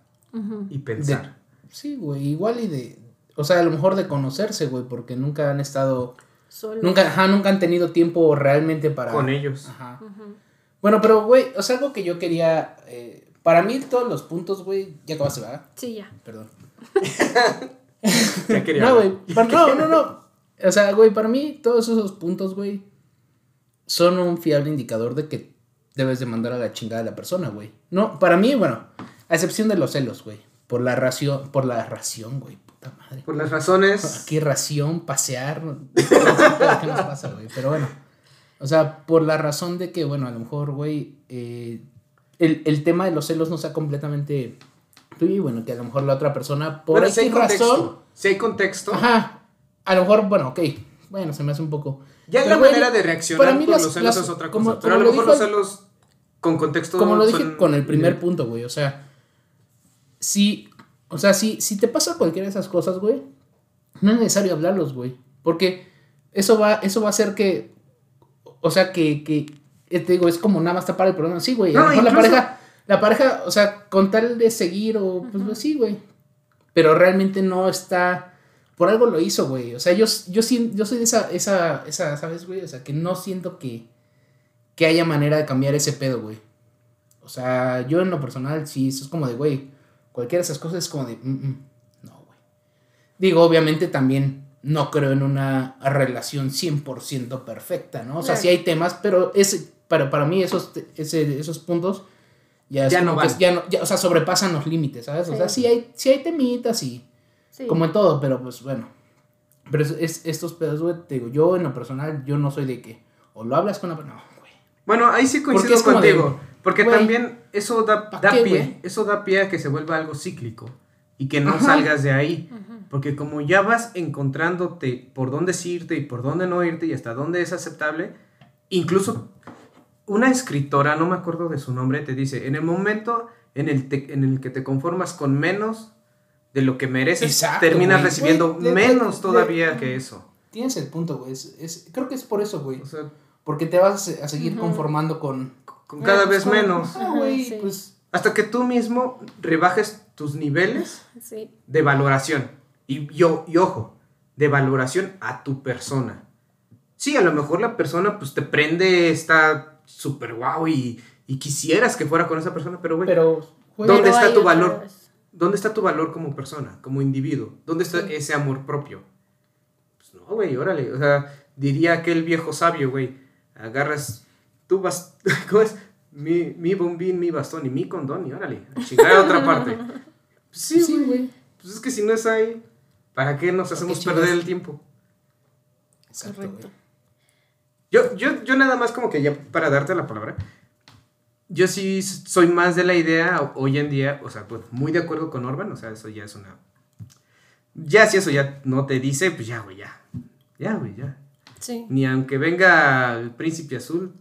S2: y pensar.
S3: Sí, güey, igual y de, o sea, a lo mejor de conocerse, güey, porque nunca han estado,
S1: Solo.
S3: nunca, ajá, nunca han tenido tiempo realmente para...
S2: Con ellos.
S3: Ajá. Bueno, pero, güey, o sea, algo que yo quería, eh, para mí todos los puntos, güey, ya acabaste, ¿verdad?
S1: Sí, ya.
S3: Perdón. <laughs> <laughs>
S2: Ya quería
S3: No, güey, no, no, no. O sea, güey, para mí todos esos puntos, güey, son un fiable indicador de que debes de mandar a la chingada a la persona, güey. No, para mí, bueno, a excepción de los celos, güey. Por la ración, por la ración, güey, puta madre.
S2: Por las razones.
S3: Aquí ración, pasear, no sé qué nos pasa, güey. Pero bueno, o sea, por la razón de que, bueno, a lo mejor, güey, eh, el, el tema de los celos no sea completamente y bueno, que a lo mejor la otra persona, por
S2: Bueno, si
S3: razón,
S2: contexto. Si hay contexto.
S3: Ajá. A lo mejor, bueno, ok. Bueno, se me hace un poco.
S2: Ya la manera de reaccionar
S3: para mí
S2: con
S3: las-
S2: los celos
S3: las-
S2: es otra cosa.
S3: como-
S2: pero a lo
S3: lo
S2: mejor los celos con contexto.
S3: Como lo dije
S2: son-
S3: con el primer punto, güey. O sea, si. O sea, si, si te pasa cualquiera de esas cosas, güey, no es necesario hablarlos, güey. Porque eso va, eso va a hacer que. O sea, que, que. eh, Te digo, es como nada más tapar el problema. Sí, güey. A
S2: No,
S3: lo mejor la pareja. La pareja, o sea, con tal de seguir o. Pues, pues, sí, güey. Pero realmente no está. Por algo lo hizo, güey. O sea, yo, yo, yo soy de esa, esa, esa, ¿sabes, güey? O sea, que no siento que, que haya manera de cambiar ese pedo, güey. O sea, yo en lo personal, sí, eso es como de, güey, cualquiera de esas cosas es como de, mm, mm, no, güey. Digo, obviamente también no creo en una relación 100% perfecta, ¿no? O sea,
S1: Claro.
S3: sí hay temas, pero ese, para, para mí esos, ese, esos puntos ya, es
S2: Ya no
S3: que
S2: van.
S3: ya no, ya, o sea, sobrepasan los límites, ¿sabes? O sea,
S1: Sí.
S3: sí hay, sí hay temitas y
S1: Sí.
S3: como en todo, pero pues bueno. Pero es, es- estos pedos, güey, te digo, yo en lo personal, yo no soy de que o lo hablas con la no, güey.
S2: Bueno, ahí sí
S3: Porque
S2: coincido
S3: es como de,
S2: contigo. porque
S3: güey,
S2: también eso da,
S3: ¿pa'
S2: da
S3: qué,
S2: pie.
S3: güey?
S2: Eso da pie a que se vuelva algo cíclico. Y que no
S3: Ajá.
S2: salgas de ahí.
S1: Ujú.
S2: Porque como ya vas encontrándote por dónde sí irte y por dónde no irte y hasta dónde es aceptable, incluso una escritora, no me acuerdo de su nombre, te dice, en el momento en el, te- en el que te conformas con menos de lo que mereces,
S3: Exacto,
S2: terminas
S3: güey.
S2: recibiendo
S3: Güey,
S2: menos todavía que eso.
S3: Tienes el punto, güey. Es, es- creo que es por eso, güey.
S2: O sea,
S3: Porque te vas a, se- a seguir conformando con...
S2: con cada
S3: Eh,
S2: vez
S3: con-
S2: menos.
S3: Ah, güey,
S1: Ajá, sí.
S3: pues...
S2: Hasta que tú mismo rebajes tus niveles
S1: Sí.
S2: de valoración. Y, yo, y ojo, de valoración a tu persona. Sí, a lo mejor la persona pues te prende, está súper guau y, y quisieras que fuera con esa persona, pero güey,
S3: Pero...
S2: ¿Dónde
S1: Pero
S2: está tu valor? ¿dónde está tu valor como persona, como individuo? ¿Dónde está
S1: Sí.
S2: ese amor propio? Pues no, güey, órale. O sea, diría aquel viejo sabio, güey, agarras, tú vas, <laughs> ¿cómo es? Mi, mi bombín, mi bastón y mi condón y órale, a chingar a otra parte. <laughs> Pues sí,
S3: Sí,
S2: güey. Pues es que si no es ahí, ¿para qué nos
S3: ¿Para
S2: hacemos perder el tiempo?
S3: Exacto,
S1: Correcto.
S3: güey.
S2: Yo, yo, yo nada más como que ya para darte la palabra, yo sí soy más de la idea ho- hoy en día, o sea, pues muy de acuerdo con Orban, o sea, eso ya es una... Ya si eso ya no te dice, pues ya, güey, ya. Ya, güey, ya.
S1: Sí.
S2: Ni aunque venga el príncipe azul,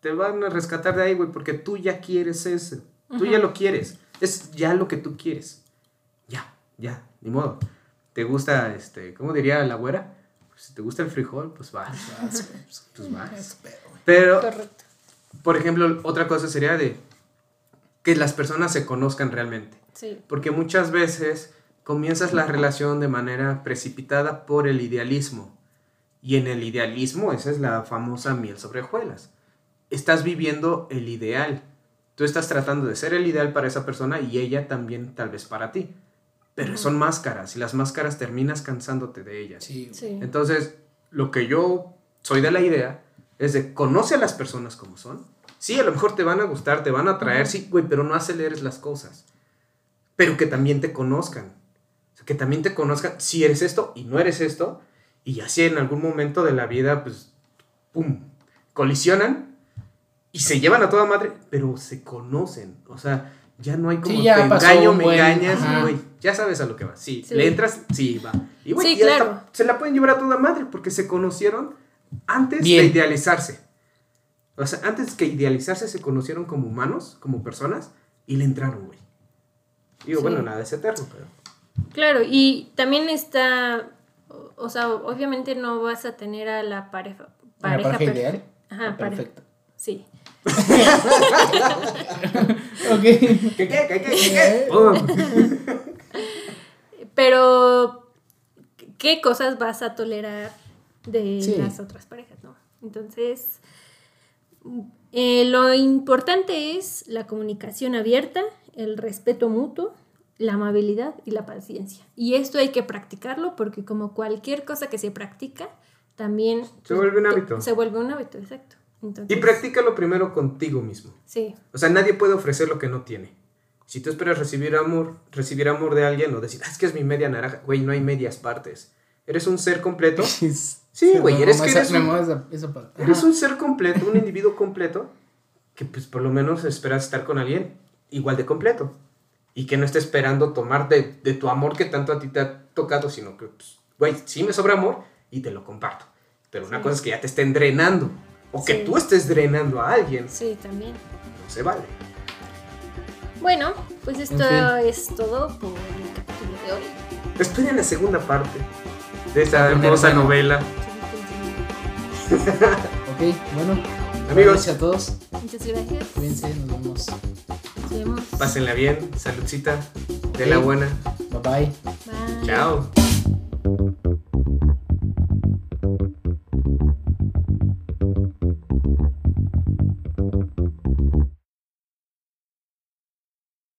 S2: te van a rescatar de ahí, güey, porque tú ya quieres eso. Tú ya lo quieres. Es ya lo que tú quieres. Ya, ya, ni modo. ¿Te gusta, este, cómo diría la güera? Pues, si te gusta el frijol, pues vas.
S3: Vas, pues,
S2: Pues vas.
S3: es pedo, güey.
S2: Pero,
S1: Correcto.
S2: por ejemplo, otra cosa sería de que las personas se conozcan realmente.
S1: Sí.
S2: Porque muchas veces comienzas la relación de manera precipitada por el idealismo. Y en el idealismo, esa es la famosa miel sobre hojuelas. Estás viviendo el ideal. Tú estás tratando de ser el ideal para esa persona y ella también tal vez para ti. Pero son máscaras y las máscaras terminas cansándote de ellas.
S3: Sí.
S1: Sí.
S2: Entonces, lo que yo soy de la idea es de conoce a las personas como son. Sí, a lo mejor te van a gustar, te van a atraer, sí, güey, pero no aceleres las cosas. Pero que también te conozcan. O sea, que también te conozcan si eres esto y no eres esto. Y así en algún momento de la vida, pues, pum, colisionan y se llevan a toda madre, pero se conocen. O sea, ya no hay como
S3: Sí, ya
S2: te engaño, me
S3: buen-
S2: engañas, güey. Ya sabes a lo que va. Sí,
S1: Sí.
S2: le entras, sí, va. Y güey,
S1: Sí,
S2: y hasta
S1: claro.
S2: se la pueden llevar a toda madre porque se conocieron antes
S3: Bien.
S2: de idealizarse. O sea, antes que idealizarse se conocieron como humanos, como personas, y le entraron, güey. Digo,
S1: Sí.
S2: bueno, nada es eterno, pero.
S1: Claro, y también está, o- sea, obviamente no vas a tener a la pareja,
S3: ¿Una pareja
S1: perfe-
S3: ideal?
S1: Ajá, pareja.
S3: Perfecto.
S1: Sí. <laughs>
S3: ok. <laughs>
S2: ¿Qué, qué, qué, qué, qué? <laughs>
S1: Pero, ¿qué cosas vas a tolerar de
S3: Sí.
S1: las otras parejas, no? Entonces, eh, lo importante es la comunicación abierta, el respeto mutuo, la amabilidad y la paciencia. Y esto hay que practicarlo porque como cualquier cosa que se practica, también...
S2: Se vuelve un hábito.
S1: Se vuelve un hábito, exacto. Entonces,
S2: Y practícalo primero contigo mismo.
S1: Sí,
S2: O sea, nadie puede ofrecer lo que no tiene. Si tú esperas recibir amor, recibir amor de alguien o decir, "Ah, es que es mi media naranja, güey, no hay medias partes. Eres un ser completo. <laughs> Sí, güey, eres que eres un-
S3: esa- esa
S2: Eres un ser completo, un individuo completo, que pues por lo menos esperas estar con alguien igual de completo. Y que no esté esperando tomar de, de tu amor que tanto a ti te ha tocado, sino que, pues, güey, sí me sobra amor y te lo comparto. Pero una
S1: Sí.
S2: cosa es que ya te estén drenando. O que
S1: Sí.
S2: tú estés drenando a alguien.
S1: sí, también.
S2: No se vale.
S1: Bueno, pues esto
S3: fin.
S1: es todo por el capítulo de hoy.
S2: Esperen la segunda parte de esta hermosa
S3: bueno.
S2: novela. <laughs>
S3: Ok, bueno.
S2: Amigos.
S3: buenas noches a todos.
S1: Muchas gracias.
S3: Cuídense, nos vemos.
S1: Nos vemos.
S2: Pásenla bien, saludcita, de la buena.
S3: Bye bye.
S1: Bye.
S2: Chao.